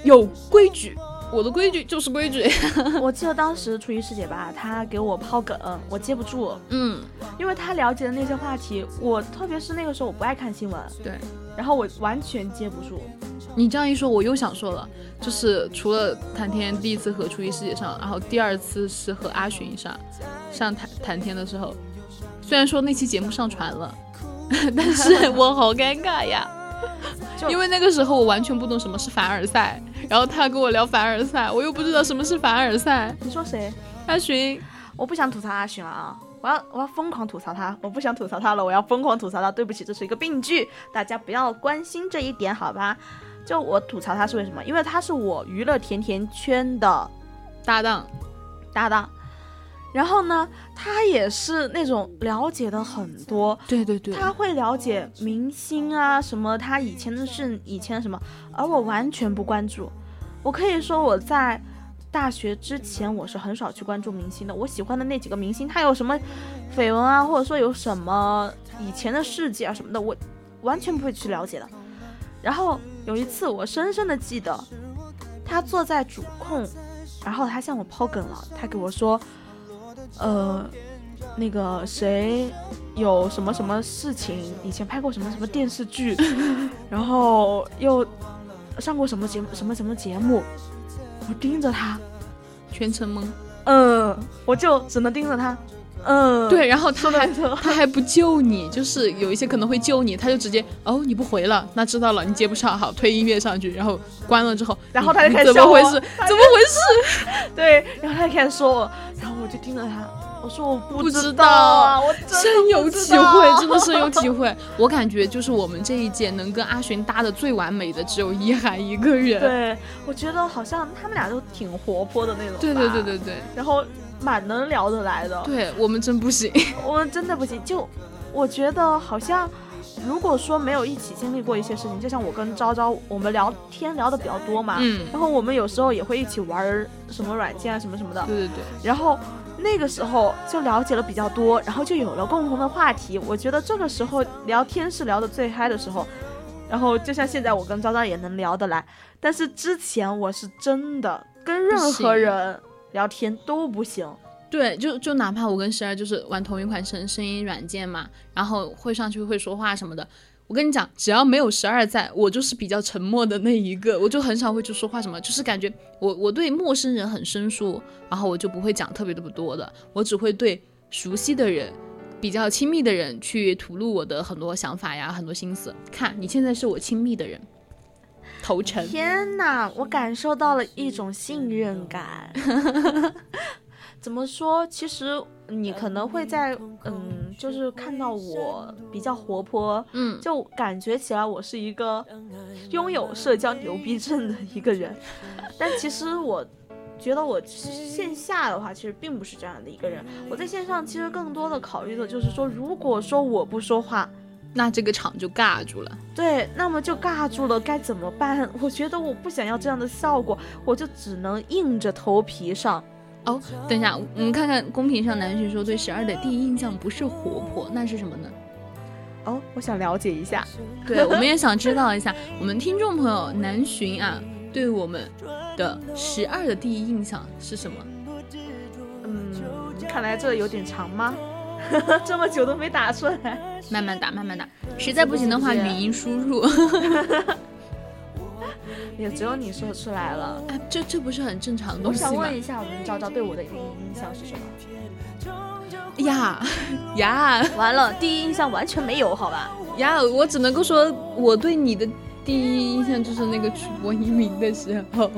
C: 有规矩。我的规矩就是规矩。*laughs*
B: 我记得当时初一师姐吧，她给我抛梗，我接不住。
C: 嗯，
B: 因为她了解的那些话题，我特别是那个时候我不爱看新闻。
C: 对。
B: 然后我完全接不住。
C: 你这样一说，我又想说了，就是除了谈天第一次和初一师姐上，然后第二次是和阿寻上，上谈谈天的时候，虽然说那期节目上传了，*laughs* 但是 *laughs* 我好尴尬呀。因为那个时候我完全不懂什么是凡尔赛，然后他跟我聊凡尔赛，我又不知道什么是凡尔赛。
B: 你说谁？
C: 阿寻？
B: 我不想吐槽阿寻了啊！我要我要疯狂吐槽他！我不想吐槽他了，我要疯狂吐槽他！对不起，这是一个病句，大家不要关心这一点，好吧？就我吐槽他是为什么？因为他是我娱乐甜甜圈的
C: 搭档，
B: 搭档。然后呢，他也是那种了解的很多，
C: 对对对，
B: 他会了解明星啊什么，他以前的事，以前什么，而我完全不关注。我可以说我在大学之前我是很少去关注明星的，我喜欢的那几个明星，他有什么绯闻啊，或者说有什么以前的事迹啊什么的，我完全不会去了解的。然后有一次，我深深的记得，他坐在主控，然后他向我抛梗了，他给我说，呃，那个谁有什么什么事情，以前拍过什么什么电视剧，*laughs* 然后又上过什么节目什么什么节目，我盯着他，
C: 全程懵。
B: 嗯，我就只能盯着他。嗯，
C: 对，然后他还他还不救你，就是有一些可能会救你，他就直接哦你不回了，那知道了，你接不上，好推音乐上去，然后关了之后，
B: 然后他就开始
C: 怎么回事？怎么回事？*laughs*
B: 对，然后他就开始说我，然后我就盯着他，我说我不知道啊，我真
C: 有体会，真的深有体会。*laughs* 我感觉就是我们这一届能跟阿璇搭的最完美的只有一涵一个人。
B: 对，我觉得好像他们俩都挺活泼的那种，
C: 对对对，对对
B: 然后蛮能聊得来的，
C: 对，我们真不行。*laughs*
B: 我们真的不行，就我觉得好像。如果说没有一起经历过一些事情，就像我跟昭昭，我们聊天聊的比较多嘛，
C: 嗯，
B: 然后我们有时候也会一起玩什么软件啊，什么什么的，
C: 对对对，
B: 然后那个时候就了解了比较多，然后就有了共同的话题。我觉得这个时候聊天是聊得最嗨的时候。然后就像现在我跟昭昭也能聊得来，但是之前我是真的跟任何人聊天都不行。
C: 对，就就哪怕我跟十二就是玩同一款声声音软件嘛，然后会上去会说话什么的。我跟你讲，只要没有十二在，我就是比较沉默的那一个，我就很少会去说话什么，就是感觉我我对陌生人很生疏，然后我就不会讲特别的不多的，我只会对熟悉的人、比较亲密的人去吐露我的很多想法呀、很多心思。看你现在是我亲密的人，投诚。
B: 天哪，我感受到了一种信任感。*laughs* 怎么说？其实你可能会在，嗯，就是看到我比较活泼，
C: 嗯，
B: 就感觉起来我是一个拥有社交牛逼症的一个人，但其实我觉得我线下的话，其实并不是这样的一个人。我在线上其实更多的考虑的就是说，如果说我不说话，
C: 那这个场就尬住了。
B: 对，那么就尬住了，该怎么办？我觉得我不想要这样的效果，我就只能硬着头皮上。
C: 哦，等一下，我们看看公屏上南浔说对十二的第一印象不是活泼，那是什么呢？
B: 哦，我想了解一下。
C: 对，我们也想知道一下，我们听众朋友南浔啊，对我们的十二的第一印象是什么？
B: 嗯，看来这有点长吗？*laughs* 这么久都没打出来。
C: 慢慢打，慢慢打，实在不行的话，语音输入。*laughs*
B: 也只有你说出来了。
C: 哎，这这不是很正常的东西吗我
B: 想问？一下，我们昭昭对我的第一印象是什么？
C: 呀呀
B: 完了，第一印象完全没有，好吧？*laughs*
C: 呀！我只能够说，我对你的第一印象就是那个曲播音名的时候，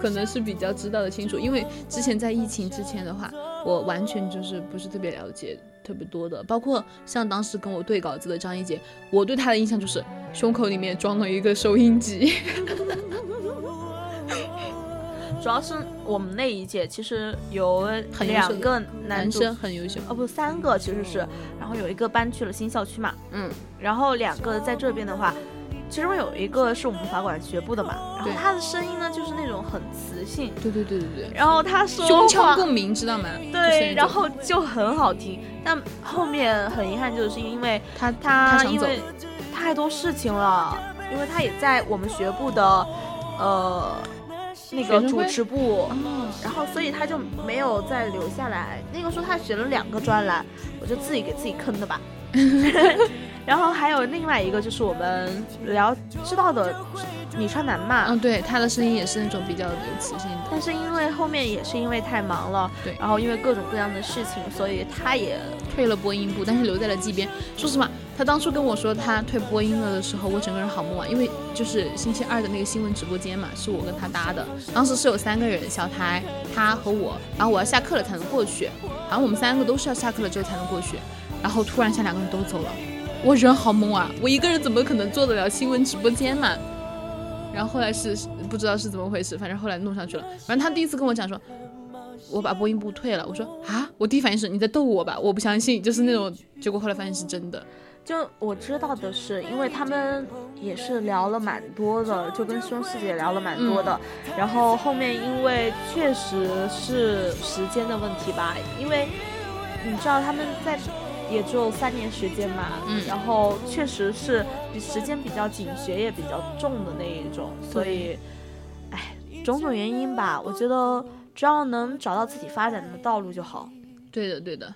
C: 可能是比较知道的清楚，因为之前在疫情之前的话，我完全就是不是特别了解特别多的，包括像当时跟我对稿子的张一杰，我对他的印象就是胸口里面装了一个收音机。*laughs*
B: 主要是我们那一届其实有两个男
C: 男生很优秀，
B: 哦不，三个其实是，然后有一个搬去了新校区嘛，
C: 嗯，
B: 然后两个在这边的话，其中有一个是我们法管学部的嘛，然后他的声音呢就是那种很磁性，
C: 对对对对对，
B: 然后他说
C: 胸腔
B: 话
C: 共鸣知道吗？
B: 对，然后就很好听，但后面很遗憾就是因为
C: 他
B: 他因为太多事情了，因为他也在我们学部的呃那个主持部。
C: 哦，
B: 然后，所以他就没有再留下来。那个时候他选了两个专栏，我就自己给自己坑的吧。*laughs* 然后还有另外一个就是我们聊知道的米川南嘛，
C: 嗯，对，他的声音也是那种比较有磁性的。
B: 但是因为后面也是因为太忙了，
C: 对
B: 然后因为各种各样的事情，所以他也
C: 退了播音部，但是留在了机编。说实话，他当初跟我说他退播音了的时候，我整个人好懵啊，因为就是星期二的那个新闻直播间嘛，是我跟他搭的，当时是有三个人，小台、他和我，然后我要下课了才能过去，然后我们三个都是要下课了之后才能过去，然后突然下两个人都走了，我人好懵啊，我一个人怎么可能做得了新闻直播间嘛？然后后来是不知道是怎么回事，反正后来弄上去了。反正他第一次跟我讲说，我把播音部退了。我说啊，我第一反应是你在逗我吧，我不相信，就是那种。结果后来发现是真的。
B: 就我知道的是，因为他们也是聊了蛮多的，就跟师兄师姐聊了蛮多的。然后后面因为确实是时间的问题吧，因为你知道他们在也只有三年时间嘛，
C: 嗯
B: 然后确实是比时间比较紧，学业比较重的那一种，所以，哎，种种原因吧，我觉得只要能找到自己发展的道路就好。
C: 对的，对的。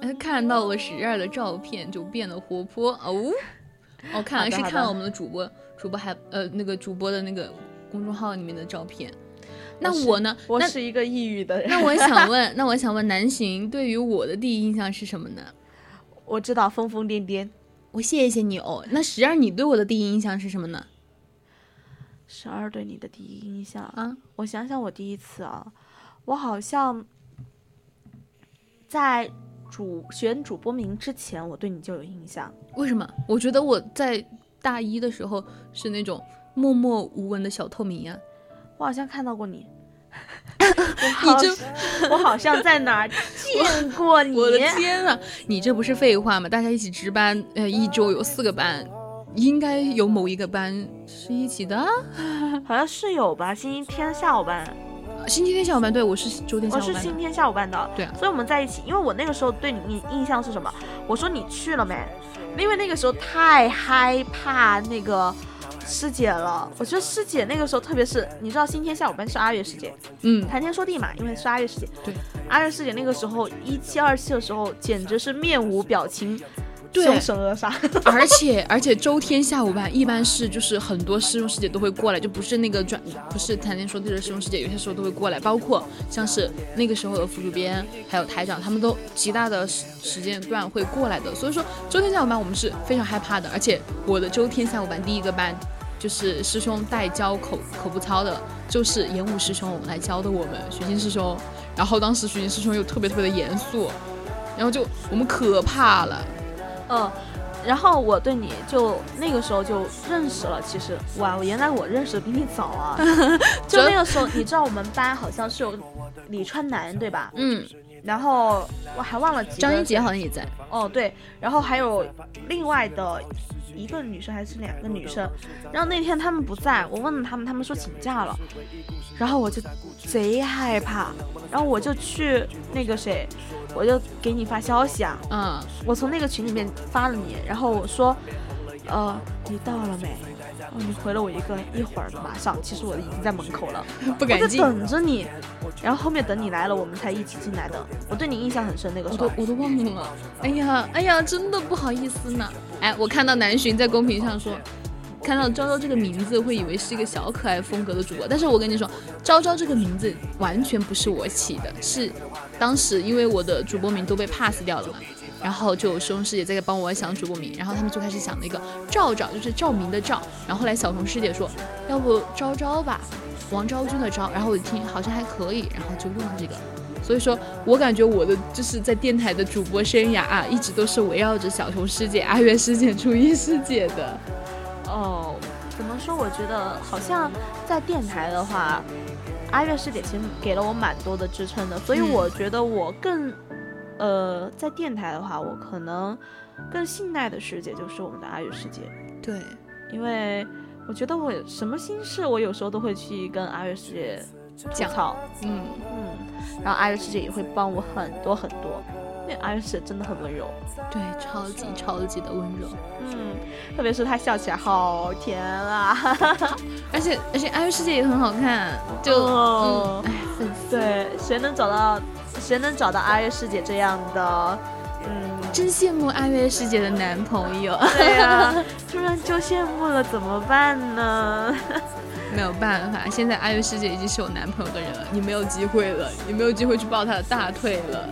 C: 哎，看到了十二的照片就变得活泼哦。哦，看来是看了我们的主播主播还呃那个主播的那个公众号里面的照片。那我呢？
B: 我
C: 那
B: 是一个抑郁的人。
C: 那我想 *laughs* 问，那我想问南行对于我的第一印象是什么呢？
B: 我知道疯疯癫癫。
C: 我谢谢你哦。那十二，你对我的第一印象是什么呢？
B: 十二对你的第一印象
C: 啊，
B: 我想想，我第一次啊，我好像在主选主播名之前，我对你就有印象。
C: 为什么？我觉得我在大一的时候是那种默默无闻的小透明呀、
B: 我好像看到过你。*laughs* 我好
C: 这
B: 我好像在哪儿见过你。
C: 我的天啊！你这不是废话吗？大家一起值班，呃，一周有四个班，应该有某一个班是一起的啊。
B: 好像是有吧？星期天下午班，
C: 星期天下午班，对我是周天下
B: 我
C: 午班我。
B: 是星期天下午班的。
C: 对啊
B: 所以我们在一起。因为我那个时候对你印象是什么？我说你去了没？因为那个时候太害怕那个师姐了。我觉得师姐那个时候，特别是你知道，星期天下午班是阿月师姐，
C: 嗯，
B: 谈天说地嘛，因为是阿月师姐。
C: 对，
B: 阿月师姐那个时候一期二期的时候，简直是面无表情，
C: 对
B: 凶神恶煞。*laughs*
C: 而且而且周天下午班一般是就是很多师兄师姐都会过来，就不是那个专不是谈天说地的师兄师姐，有些时候都会过来，包括像是那个时候的副主编还有台长，他们都极大的时时间段会过来的。所以说周天下午班我们是非常害怕的，而且我的周天下午班第一个班。就是师兄代教口口部操的，就是演武师兄来教的我们徐静师兄，然后当时徐静师兄又特别特别的严肃，然后就我们可怕了，
B: 嗯，然后我对你就那个时候就认识了。其实哇，我原来我认识的比你早啊。*laughs* 就那个时候，你知道我们班好像是有李川南对吧？
C: 嗯，
B: 然后我还忘了
C: 张一杰好像也在，
B: 哦对，然后还有另外的一个女生还是两个女生，然后那天他们不在，我问了他们，他们说请假了，然后我就贼害怕，然后我就去那个谁，我就给你发消息啊，
C: 嗯，
B: 我从那个群里面发了你，然后我说，呃，你到了没？哦，你回了我一个一会儿马上，其实我已经在门口了，*laughs*
C: 不敢进。
B: 等着你，然后后面等你来了，我们才一起进来的。我对你印象很深，那个时候
C: 我都。我都忘了，哎呀哎呀，真的不好意思呢。哎，我看到南浔在公屏上说，看到昭昭这个名字会以为是一个小可爱风格的主播，但是我跟你说，昭昭这个名字完全不是我起的，是当时因为我的主播名都被 pass 掉了嘛。然后就有师兄师姐在帮我想主播名，然后他们就开始想那个赵赵，就是照明的赵。然后后来小红师姐说，要不昭昭吧，王昭君的昭。然后我一听好像还可以，然后就用了这个。所以说我感觉我的就是在电台的主播生涯啊，一直都是围绕着小熊师姐、阿月师姐、初一师姐的。
B: 哦，怎么说？我觉得好像在电台的话，阿月师姐其实给了我蛮多的支撑的，所以
C: 嗯
B: 我觉得我更，呃，在电台的话，我可能更信赖的世界就是我们的阿月世界，
C: 对，
B: 因为我觉得我有什么心事，我有时候都会去跟阿月师姐吐
C: 讲
B: 槽，
C: 嗯，
B: 嗯，然后阿月世界也会帮我很多很多，因为阿月师姐真的很温柔，
C: 对，超级超级的温柔。
B: 嗯，特别是她笑起来好甜啊，*laughs*
C: 而且而且阿月世界也很好看，就、
B: 哦
C: 嗯，哎，粉丝
B: 对，谁能找到谁能找到阿月师姐这样的，嗯，
C: 真羡慕阿月师姐的男朋友。
B: 对呀、*laughs* 突然就羡慕了，怎么办呢？*laughs*
C: 没有办法，现在阿月师姐已经是有男朋友的人了，你没有机会了，你没有机会去抱她的大腿了，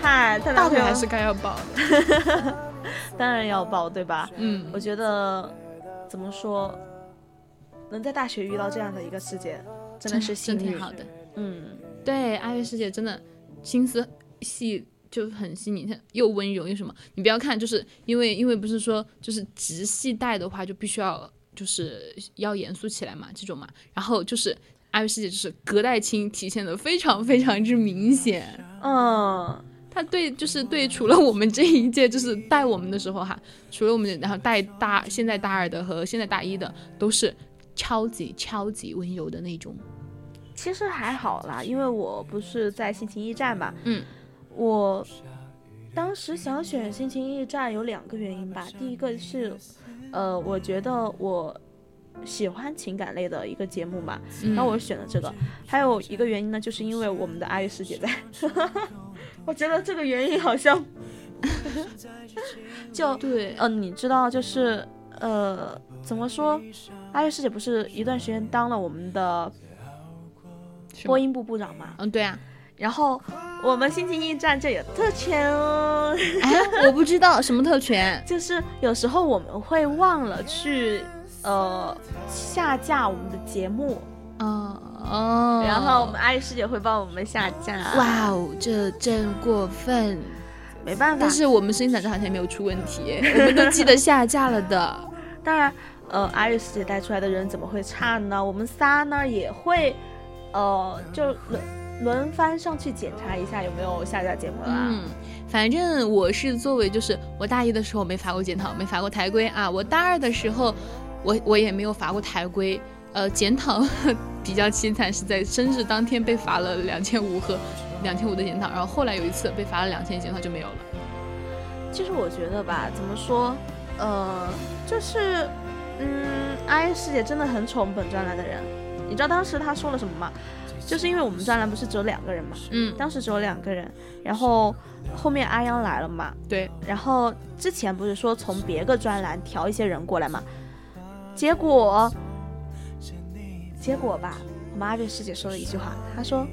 B: 嗨，他
C: 大腿还是该要抱的。*laughs*
B: 当然要抱，对吧？
C: 嗯
B: 我，觉得怎么说，能在大学遇到这样的一个师姐，真的是幸运。
C: 真挺好的。
B: 嗯，
C: 对，阿月师姐真的心思细，就很细腻，她又温柔又什么。你不要看，就是因为因为不是说就是直系带的话，就必须要就是要严肃起来嘛，这种嘛。然后就是阿月师姐就是隔代亲体现的非常非常之明显。
B: 嗯，
C: 他对就是对，除了我们这一届就是带我们的时候哈，除了我们然后带大现在大二的和现在大一的都是超级超级温柔的那种。
B: 其实还好啦，因为我不是在心情驿站嘛，
C: 嗯，
B: 我当时想选心情驿站有两个原因吧，第一个是，呃，我觉得我喜欢情感类的一个节目嘛，
C: 嗯
B: 然后我选了这个，还有一个原因呢，就是因为我们的阿月师姐在，*laughs* 我觉得这个原因好像，*laughs* 就
C: 对，
B: 呃，你知道，就是呃，怎么说？阿月师姐不是一段时间当了我们的播音部部长嘛？
C: 嗯，对啊，
B: 然后我们心情驿站就有特权哦，
C: 哎，*laughs* 我不知道什么特权，
B: 就是有时候我们会忘了去呃下架我们的节目，
C: 哦哦，
B: 然后我们阿月师姐会帮我们下架。，
C: 哇哦，这真过分。
B: 没办法
C: 但，是我们声音展这好像没有出问题，*laughs* 我们都记得下架了的。
B: 当然，呃，阿月师姐带出来的人怎么会差呢？我们仨呢也会，呃，就轮轮番上去检查一下有没有下架节目啦。
C: 嗯，反正我是作为就是我大一的时候没罚过检讨，没罚过台规啊。我大二的时候，我我也没有罚过台规。呃，检讨 *laughs* 比较凄惨，是在生日当天被罚了两千五和 *laughs* 两千五的检讨，然后后来有一次被罚了两千检讨就没有了。
B: 其实我觉得吧，怎么说，呃，就是，嗯，阿月师姐真的很宠本专栏的人。你知道当时他说了什么吗？就是因为我们专栏不是只有两个人嘛，
C: 嗯，
B: 当时只有两个人，然后后面阿央来了嘛，
C: 对，
B: 然后之前不是说从别个专栏调一些人过来嘛，结果，结果吧，我们阿月师姐说了一句话，她说，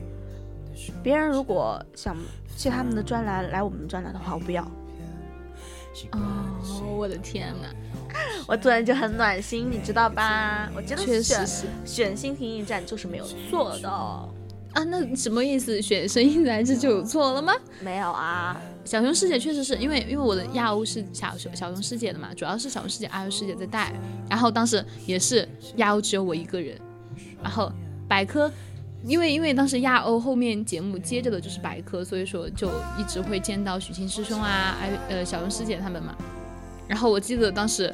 B: 别人如果想去他们的专栏来我们专栏的话，我不要。
C: 哦，我的天呐，
B: 我突然就很暖心，你知道吧？我觉得
C: 确
B: 选
C: 实是
B: 选心情驿站就是没有错的，
C: 啊，那什么意思？选声音来这就有错了吗？
B: 没有啊。
C: 小熊师姐确实是因为因为我的亚欧是小熊小熊师姐的嘛，主要是小熊师姐、阿优师姐在带，然后当时也是亚欧只有我一个人，然后百科，因为因为当时亚欧后面节目接着的就是百科，所以说就一直会见到许昕师兄啊，哎呃小熊师姐他们嘛，然后我记得当时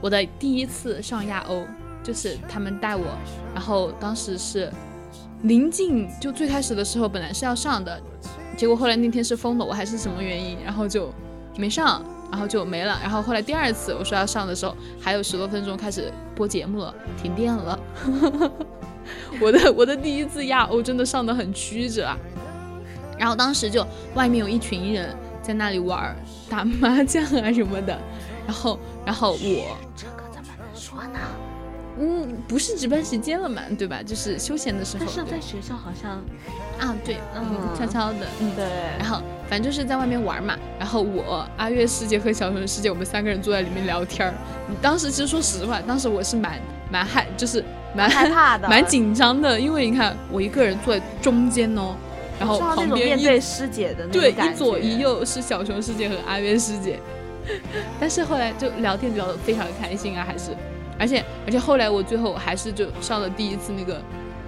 C: 我的第一次上亚欧就是他们带我，然后当时是临近就最开始的时候本来是要上的，结果后来那天是封了，我还是什么原因，然后就没上，然后就没了。然后后来第二次我说要上的时候，还有十多分钟开始播节目了，停电了。我的 *laughs* 我的第一次亚欧真的上的很曲折啊。然后当时就外面有一群人在那里玩打麻将啊什么的，然后然后我
B: 这个怎么能说呢？
C: 嗯不是值班时间了嘛，对吧？就是休闲的时候
B: 但是在学校好像，
C: 啊，对，嗯，
B: 嗯
C: 悄悄的，嗯。
B: 对，
C: 然后反正就是在外面玩嘛，然后我阿月师姐和小熊师姐，我们三个人坐在里面聊天儿。当时其实说实话，当时我是蛮蛮害，就是蛮
B: 害怕的，*laughs*
C: 蛮紧张的，因为你看我一个人坐在中间哦，然后旁边
B: 面对师姐的那
C: 对一左一右是小熊师姐和阿月师姐，但是后来就聊天聊得非常开心啊，还是，而且而且后来我最后还是就上了第一次那个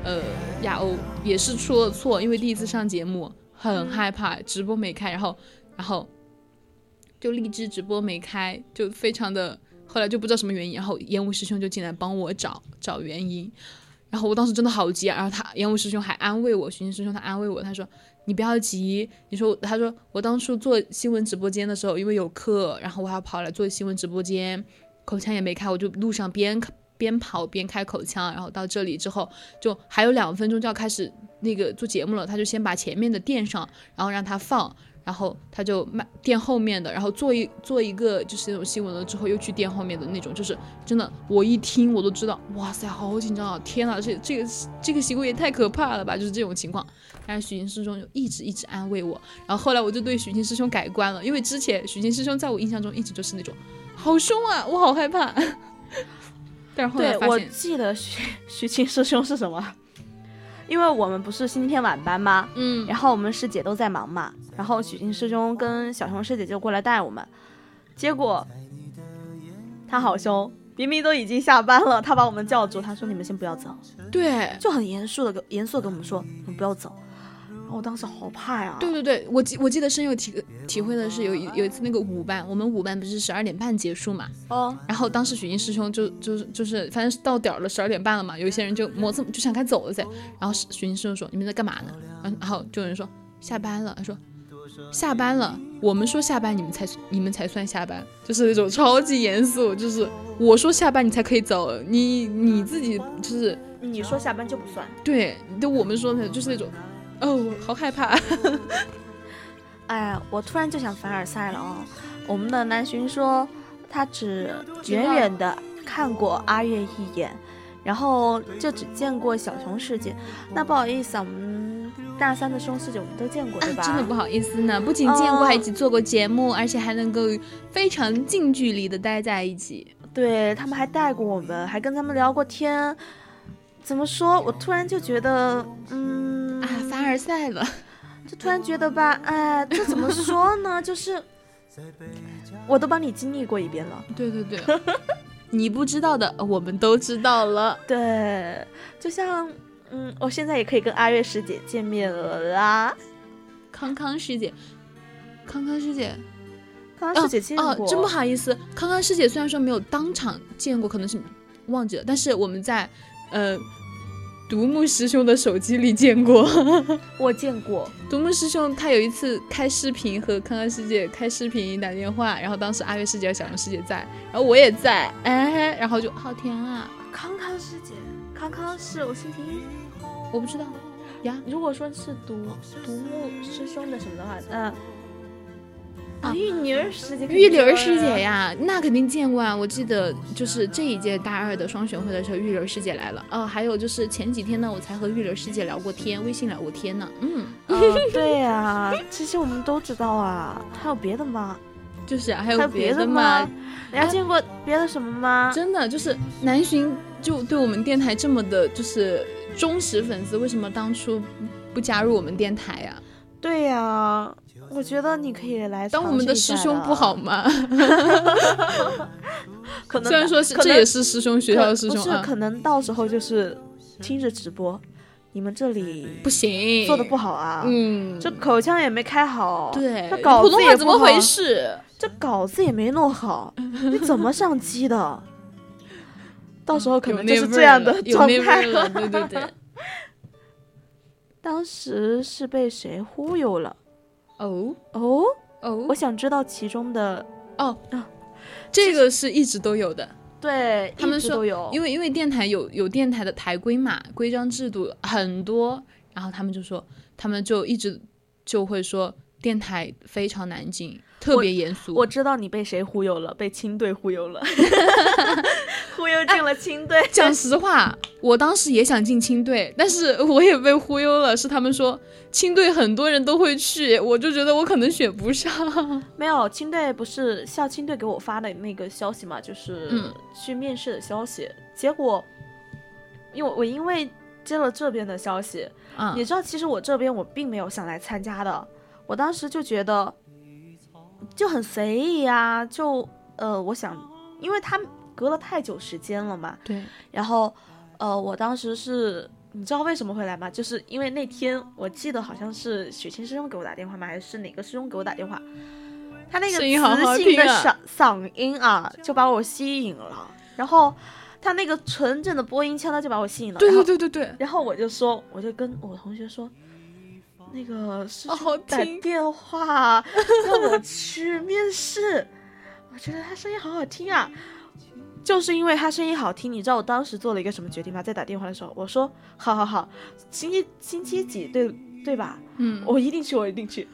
C: 呃亚欧，也是出了错，因为第一次上节目很害怕，直播没开，然后然后就荔枝直播没开，就非常的后来就不知道什么原因，然后烟雾师兄就进来帮我找找原因。然后我当时真的好急啊！然后他烟雾师兄还安慰我，寻静师兄他安慰我，他说你不要急，你说他说我当初做新闻直播间的时候，因为有课，然后我还要跑来做新闻直播间，口腔也没开，我就路上边边跑边开口腔，然后到这里之后就还有两分钟就要开始那个做节目了，他就先把前面的垫上，然后让他放。然后他就慢垫后面的，然后做一做一个就是那种新闻了之后又去垫后面的那种，就是真的，我一听我都知道，哇塞，好紧张啊！天呐，这这个这个行为也太可怕了吧！就是这种情况。但是许晴师兄就一直一直安慰我，然后后来我就对许晴师兄改观了，因为之前许晴师兄在我印象中一直就是那种好凶啊，我好害怕。*laughs* 但是后来
B: 我
C: 发现，
B: 记得许许清师兄是什么？因为我们不是星期天晚班吗？
C: 嗯，
B: 然后我们师姐都在忙嘛，然后许昕师兄跟小熊师姐就过来带我们，结果他好凶，明明都已经下班了，他把我们叫住，他说你们先不要走，
C: 对，
B: 就很严肃的跟严肃的跟我们说，你们不要走。我当时好怕呀。
C: 对对对，我记我记得深有体体会的是有一有一次那个舞班，我们舞班不是十二点半结束嘛，
B: 哦，
C: 然后当时许昕师兄就就是就是反正到点儿了，十二点半了嘛，有一些人就磨蹭就想该走了噻，然后许昕师兄说你们在干嘛呢？然后然后就有人说下班了，他说下班了，我们说下班你们才你们才算下班，就是那种超级严肃，就是我说下班你才可以走，你你自己就是
B: 你说下班就不算。
C: 对，就我们说的就是那种，哦，好害怕。*laughs*
B: 哎，我突然就想凡尔赛了哦。我们的南巡说，他只远远的看过阿月一眼，然后就只见过小熊世界。那不好意思啊，我们大三的师兄师姐我们都见过，对吧？
C: 真的不好意思呢，不仅见过，还一起做过节目，而且还能够非常近距离的待在一起。
B: 对他们还带过我们，还跟他们聊过天。怎么说？我突然就觉得，嗯，
C: 啊，凡尔赛了。
B: 就突然觉得吧，哎，这怎么说呢？*laughs* 就是我都帮你经历过一遍了。
C: 对对对，你不知道的，我们都知道了。
B: 对，就像，嗯，我现在也可以跟阿月师姐见面了啦。
C: 康康师姐，康康师姐，
B: 康康师姐见过。
C: 哦，真不好意思，康康师姐虽然说没有当场见过，可能是忘记了，但是我们在，呃。独木师兄的手机里见过，*laughs*
B: 我见过。
C: 独木师兄他有一次开视频和康康师姐开视频打电话，然后当时阿月师姐和小龙师姐在，然后我也在，哎，然后就好甜啊。
B: 康康师姐，康康是我心婷，
C: 我不知道呀。
B: 如果说是独独木师兄的什么的话，嗯。啊，玉玲儿师姐，
C: 玉玲师姐呀，那肯定见过啊！我记得就是这一届大二的双选会的时候，玉玲师姐来了。哦，还有就是前几天呢，我才和玉玲师姐聊过天，微信聊过天呢。嗯，*laughs*
B: 对呀，其实我们都知道啊。还有别的吗？
C: 就是还
B: 有
C: 别
B: 的
C: 吗？
B: 你还见过别的什么吗？
C: 真的就是南巡就对我们电台这么的，就是忠实粉丝，为什么当初不加入我们电台呀？
B: 对呀。我觉得你可以来
C: 当我们的师兄不好吗？*laughs*
B: 可能
C: 虽然说是这也是师兄学校的师兄
B: 不是可能到时候就是听着直播，你们这里
C: 不行，
B: 做的不好啊。
C: 嗯，
B: 这口腔也没开好，
C: 对，
B: 这稿子也
C: 怎么回事？
B: 这稿子也没弄好，你怎么上机的？到时候可能就是这样的状态
C: 了。对对对，*laughs*
B: 当时是被谁忽悠了？
C: 哦
B: 哦
C: 哦！
B: 我想知道其中的
C: 哦啊，这个是一直都有的。
B: 对
C: 他们说
B: 都有，
C: 因为因为电台有有电台的台规嘛，规章制度很多，然后他们就说，他们就一直就会说电台非常难进。特别严肃，
B: 我知道你被谁忽悠了，被青队忽悠了，*laughs* 忽悠进了青队。
C: 讲实话，我当时也想进青队，但是 *laughs* 我也被忽悠了，是他们说青队很多人都会去，我就觉得我可能选不上。*laughs*
B: 没有，青队不是校青队给我发的那个消息嘛，就是去面试的消息。结果，因为我因为接了这边的消息，
C: 嗯，
B: 你知道，其实我这边我并没有想来参加的，我当时就觉得。就很随意啊，就呃，我想，因为他隔了太久时间了嘛，
C: 对。
B: 然后，呃，我当时是，你知道为什么会来吗？就是因为那天我记得好像是雪清师兄给我打电话吗？还是哪个师兄给我打电话？他那个磁性的嗓嗓音啊，就把我吸引了。然后他那个纯正的播音腔，他就把我吸引了。
C: 对对对对对。
B: 然后我就说，我就跟我同学说。那个师兄打电话 *laughs* 让我去面试，我觉得他声音好好听啊，就是因为他声音好听。你知道我当时做了一个什么决定吗？在打电话的时候，我说好好好，星期星期几对对吧？
C: 嗯，
B: 我一定去，我一定去。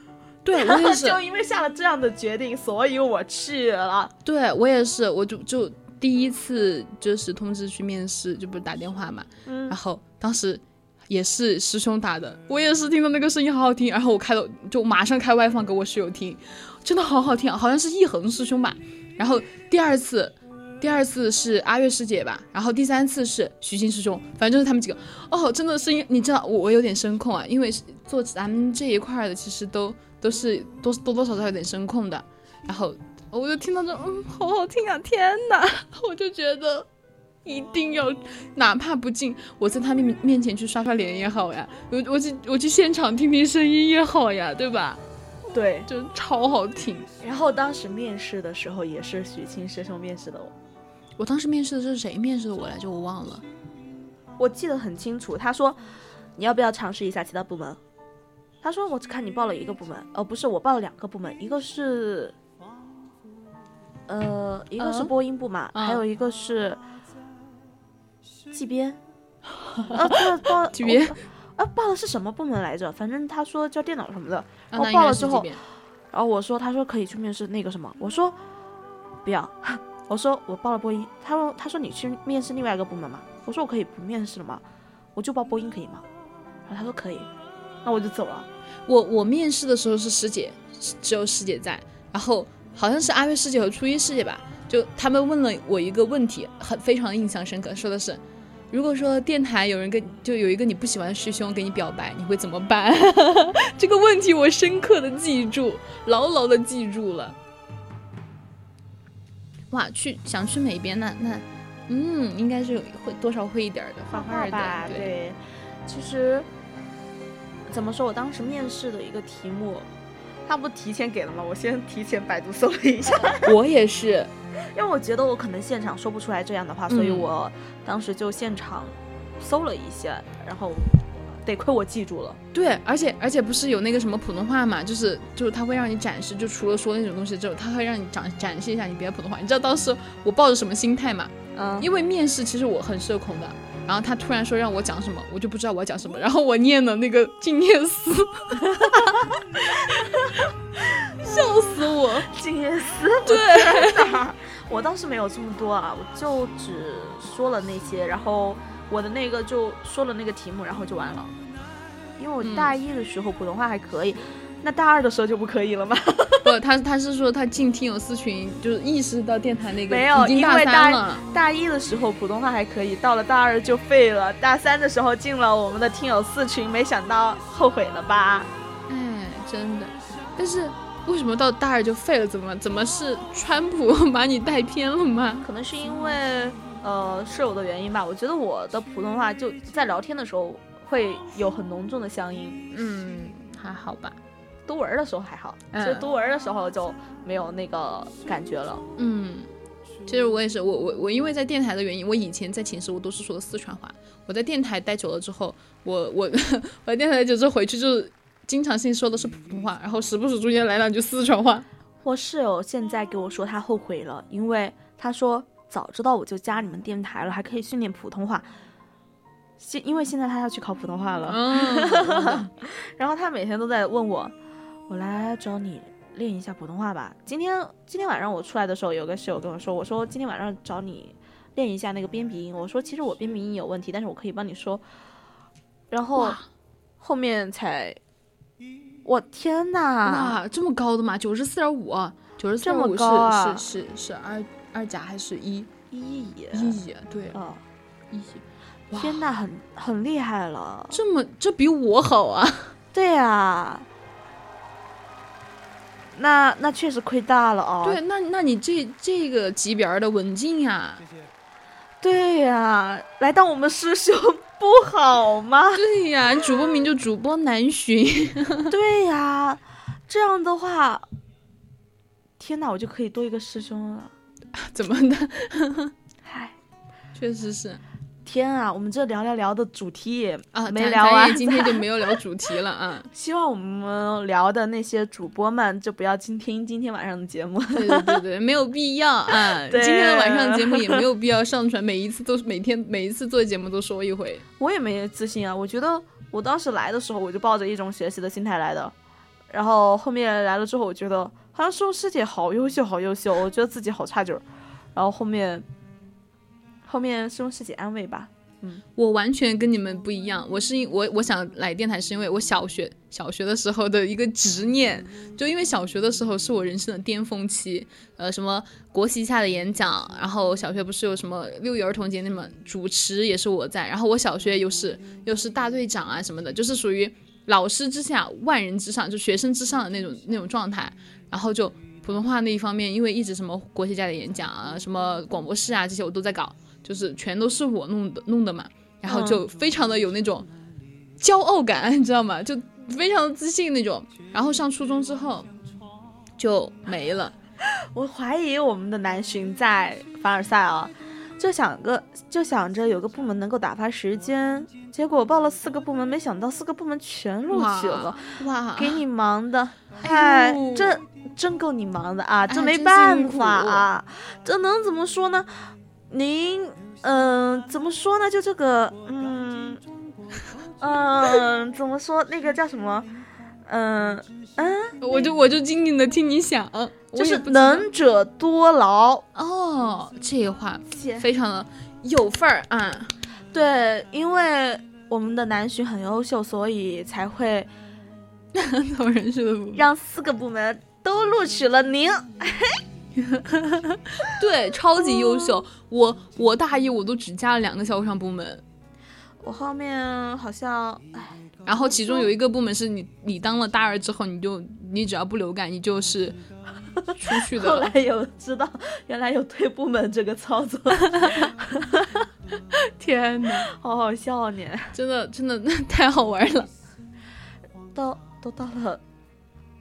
C: 对我也是，
B: 就因为下了这样的决定，所以我去了。
C: 对我也是，我就就第一次就是通知去面试，就不是打电话嘛，
B: 嗯，
C: 然后当时。也是师兄打的，我也是听到那个声音好好听，然后我开了就马上开外放给我室友听，真的好好听，啊好像是一恒师兄吧。然后第二次，第二次是阿月师姐吧，然后第三次是徐昕师兄，反正就是他们几个。哦，真的声音，你知道我我有点声控啊，因为做咱们这一块的其实都都是多多多少少有点声控的。然后我就听到这，嗯，好好听啊，天哪，我就觉得。一定要，哪怕不进，我在他面面前去刷刷脸也好呀，我我去我去现场听听声音也好呀，对吧？
B: 对，
C: 就超好听。
B: 然后当时面试的时候也是许清师兄面试的我，
C: 我当时面试的是谁面试的我来着？我忘了。
B: 我记得很清楚，他说你要不要尝试一下其他部门？他说我只看你报了一个部门，哦，不是我报了两个部门，一个是，呃，一个是
C: 嗯
B: 播音部嘛，
C: 嗯
B: 还有一个是技编。*laughs* *laughs* 啊，报报
C: 级别，
B: 呃报的是什么部门来着？反正他说教电脑什么的。
C: 啊
B: 我
C: 那应该是级
B: 报了之后然后我说，他说可以去面试那个什么，我说不要，*laughs* 我说我报了播音，他说他说你去面试另外一个部门嘛，我说我可以不面试了吗？我就报播音可以吗？然后他说可以，那我就走了。
C: 我我面试的时候是师姐，只有师姐在，然后好像是阿月师姐和初一师姐吧，就他们问了我一个问题，很非常印象深刻，说的是，如果说电台有人跟就有一个你不喜欢的师兄给你表白，你会怎么办？*laughs* 这个问题我深刻的记住，牢牢的记住了。哇，去想去美边那那，嗯，应该是会多少会一点的，画画的，
B: 吧，
C: 对，
B: 对，其实怎么说，我当时面试的一个题目，他不提前给了吗？我先提前百度搜了一下，*laughs*
C: 我也是，
B: 因为我觉得我可能现场说不出来这样的话，所以
C: 嗯
B: 我当时就现场搜了一下，然后得亏我记住了。
C: 对，而且而且不是有那个什么普通话嘛，就是就是他会让你展示，就除了说那种东西之后，他会让你展展示一下你别的普通话。你知道当时我抱着什么心态吗？
B: 嗯，
C: 因为面试其实我很社恐的，然后他突然说让我讲什么，我就不知道我要讲什么，然后我念了那个静夜思，我
B: 倒是没有这么多啊，我就只说了那些，然后我的那个就说了那个题目，然后就完了。因为我
C: 嗯
B: 大一的时候普通话还可以，那大二的时候就不可以了吗？*laughs*
C: 不，他他是说他进听友四群，就是意识到电台那个
B: 没有因为。大一的时候普通话还可以，到了大二就废了。大三的时候进了我们的听友四群，没想到后悔了吧？
C: 哎，真的，但是为什么到大二就废了？怎么怎么是川普 *laughs* 把你带偏了吗？
B: 可能是因为呃室友的原因吧。我觉得我的普通话就在聊天的时候会有很浓重的乡音，
C: 嗯，还好吧。
B: 读文的时候还好，其
C: 嗯
B: 实读文的时候就没有那个感觉了。
C: 嗯，其实我也是，我我我因为在电台的原因，我以前在寝室我都是说的四川话。我在电台待久了之后，我我 *laughs* 我在电台待久之后回去就是经常性说的是普通话，然后时不时中间来两句四川话。
B: 我室友现在给我说他后悔了，因为他说早知道我就加你们电台了，还可以训练普通话。现因为现在他要去考普通话了，*laughs*
C: 嗯，
B: 然后他每天都在问我，我来找你练一下普通话吧。今天今天晚上我出来的时候，有个室友跟我说，我说今天晚上找你练一下那个边鼻音。我说其实我边鼻音有问题，但是我可以帮你说。然后后面才，我天呐！
C: 哇，这么高的吗？九十四点五，九十四点五是
B: 啊
C: 是是是二二甲还是一
B: 一
C: 一乙？对，
B: 啊！
C: 一。乙
B: 天呐，很很厉害了。
C: 这么这比我好啊！*laughs*
B: 对呀、那那确实亏大了哦。
C: 对，那那你这这个级别儿的文静呀，
B: 对呀、来当我们师兄不好吗？
C: 对呀，你主播名就主播难寻，*laughs*
B: 对呀、这样的话，天哪，我就可以多一个师兄了。*laughs*
C: 怎么的？*laughs*
B: 嗨，
C: 确实是
B: 天啊，我们这聊聊聊的主题也
C: 啊，
B: 没聊完
C: 咱也，今天就没有聊主题了啊。*laughs*
B: 希望我们聊的那些主播们就不要今听今天晚上的节目。
C: 对对对对，没有必要啊。*laughs* 今天的晚上的节目也没有必要上传，每一次都是每天每一次做节目都说一回。
B: 我也没自信啊，我觉得我当时来的时候我就抱着一种学习的心态来的，然后后面来了之后，我觉得好像师师姐好优秀，好优秀，我觉得自己好差劲儿，然后后面后面师兄师姐安慰吧，嗯
C: 我完全跟你们不一样，我是因我我想来电台是因为我小学小学的时候的一个执念，就因为小学的时候是我人生的巅峰期，呃，什么国旗下的演讲，然后小学不是有什么六一儿童节那么主持也是我在，然后我小学又是又是大队长啊什么的，就是属于老师之下万人之上，就学生之上的那种那种状态，然后就普通话那一方面，因为一直什么国旗下的演讲啊，什么广播室啊这些我都在搞。就是全都是我弄的弄的嘛，然后
B: 嗯
C: 就非常的有那种骄傲感，*laughs* 你知道吗？就非常的自信那种。然后上初中之后就没了。*laughs*
B: 我怀疑我们的南巡在凡尔赛啊，就想个就想着有个部门能够打发时间，结果报了四个部门，没想到四个部门全录取了，
C: 哇，
B: 给你忙的，
C: 哎
B: 这真够你忙的啊，这没办法啊，这能怎么说呢？您，嗯、怎么说呢？就这个，嗯，嗯、怎么说？那个叫什么？嗯、嗯，
C: 我就我就静静的听你想，
B: 就是能者多劳。
C: 哦，这话非常的有份儿啊。
B: 对，因为我们的南巡很优秀，所以才会 *laughs* 让四个部门都录取了您。*laughs* *laughs*
C: 对，超级优秀。我我大一我都只加了两个小商部门，
B: 我后面好像，哎，
C: 然后其中有一个部门是你你当了大二之后，你就你只要不流感，你就是出去的 *laughs*
B: 后。来有知道原来有退部门这个操作，
C: 天哪，*laughs*
B: 好好笑啊你！
C: 真的真的太好玩了。
B: 都都到了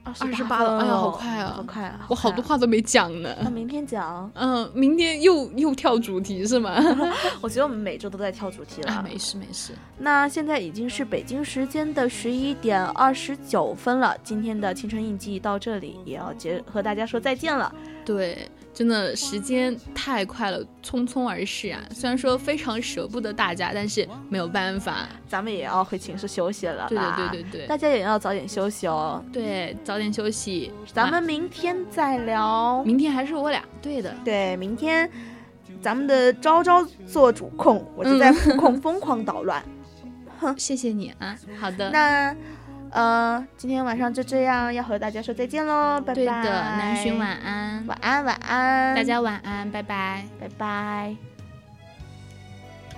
B: 二
C: 28
B: 八
C: 了哎呀好快啊
B: 好快啊！
C: 我好多话都没讲呢。
B: 那明天讲。
C: 嗯，明天又又跳主题是吗？*laughs*
B: 我觉得我们每周都在跳主题
C: 啊，
B: 了。
C: 没事没事。
B: 那现在已经是北京时间的十一点二十九分了，今天的青春印记到这里也要结和大家说再见了。
C: 对，真的时间太快了，匆匆而逝啊！虽然说非常舍不得大家，但是没有办法。
B: 咱们也要回寝室休息了
C: 对
B: 啦
C: 对对对对
B: 大家也要早点休息哦。
C: 对，早点休息。
B: 咱们明天再聊。
C: 明天还是我俩。对的，
B: 对，明天咱们的昭昭做主控，我就在副控疯狂捣乱。
C: 哼 *laughs* 谢谢你啊。好的，
B: 那呃，今天晚上就这样，要和大家说再见喽，拜拜。
C: 对的，南浔晚安，
B: 晚安，晚安，
C: 大家晚安，拜拜。
B: 拜拜。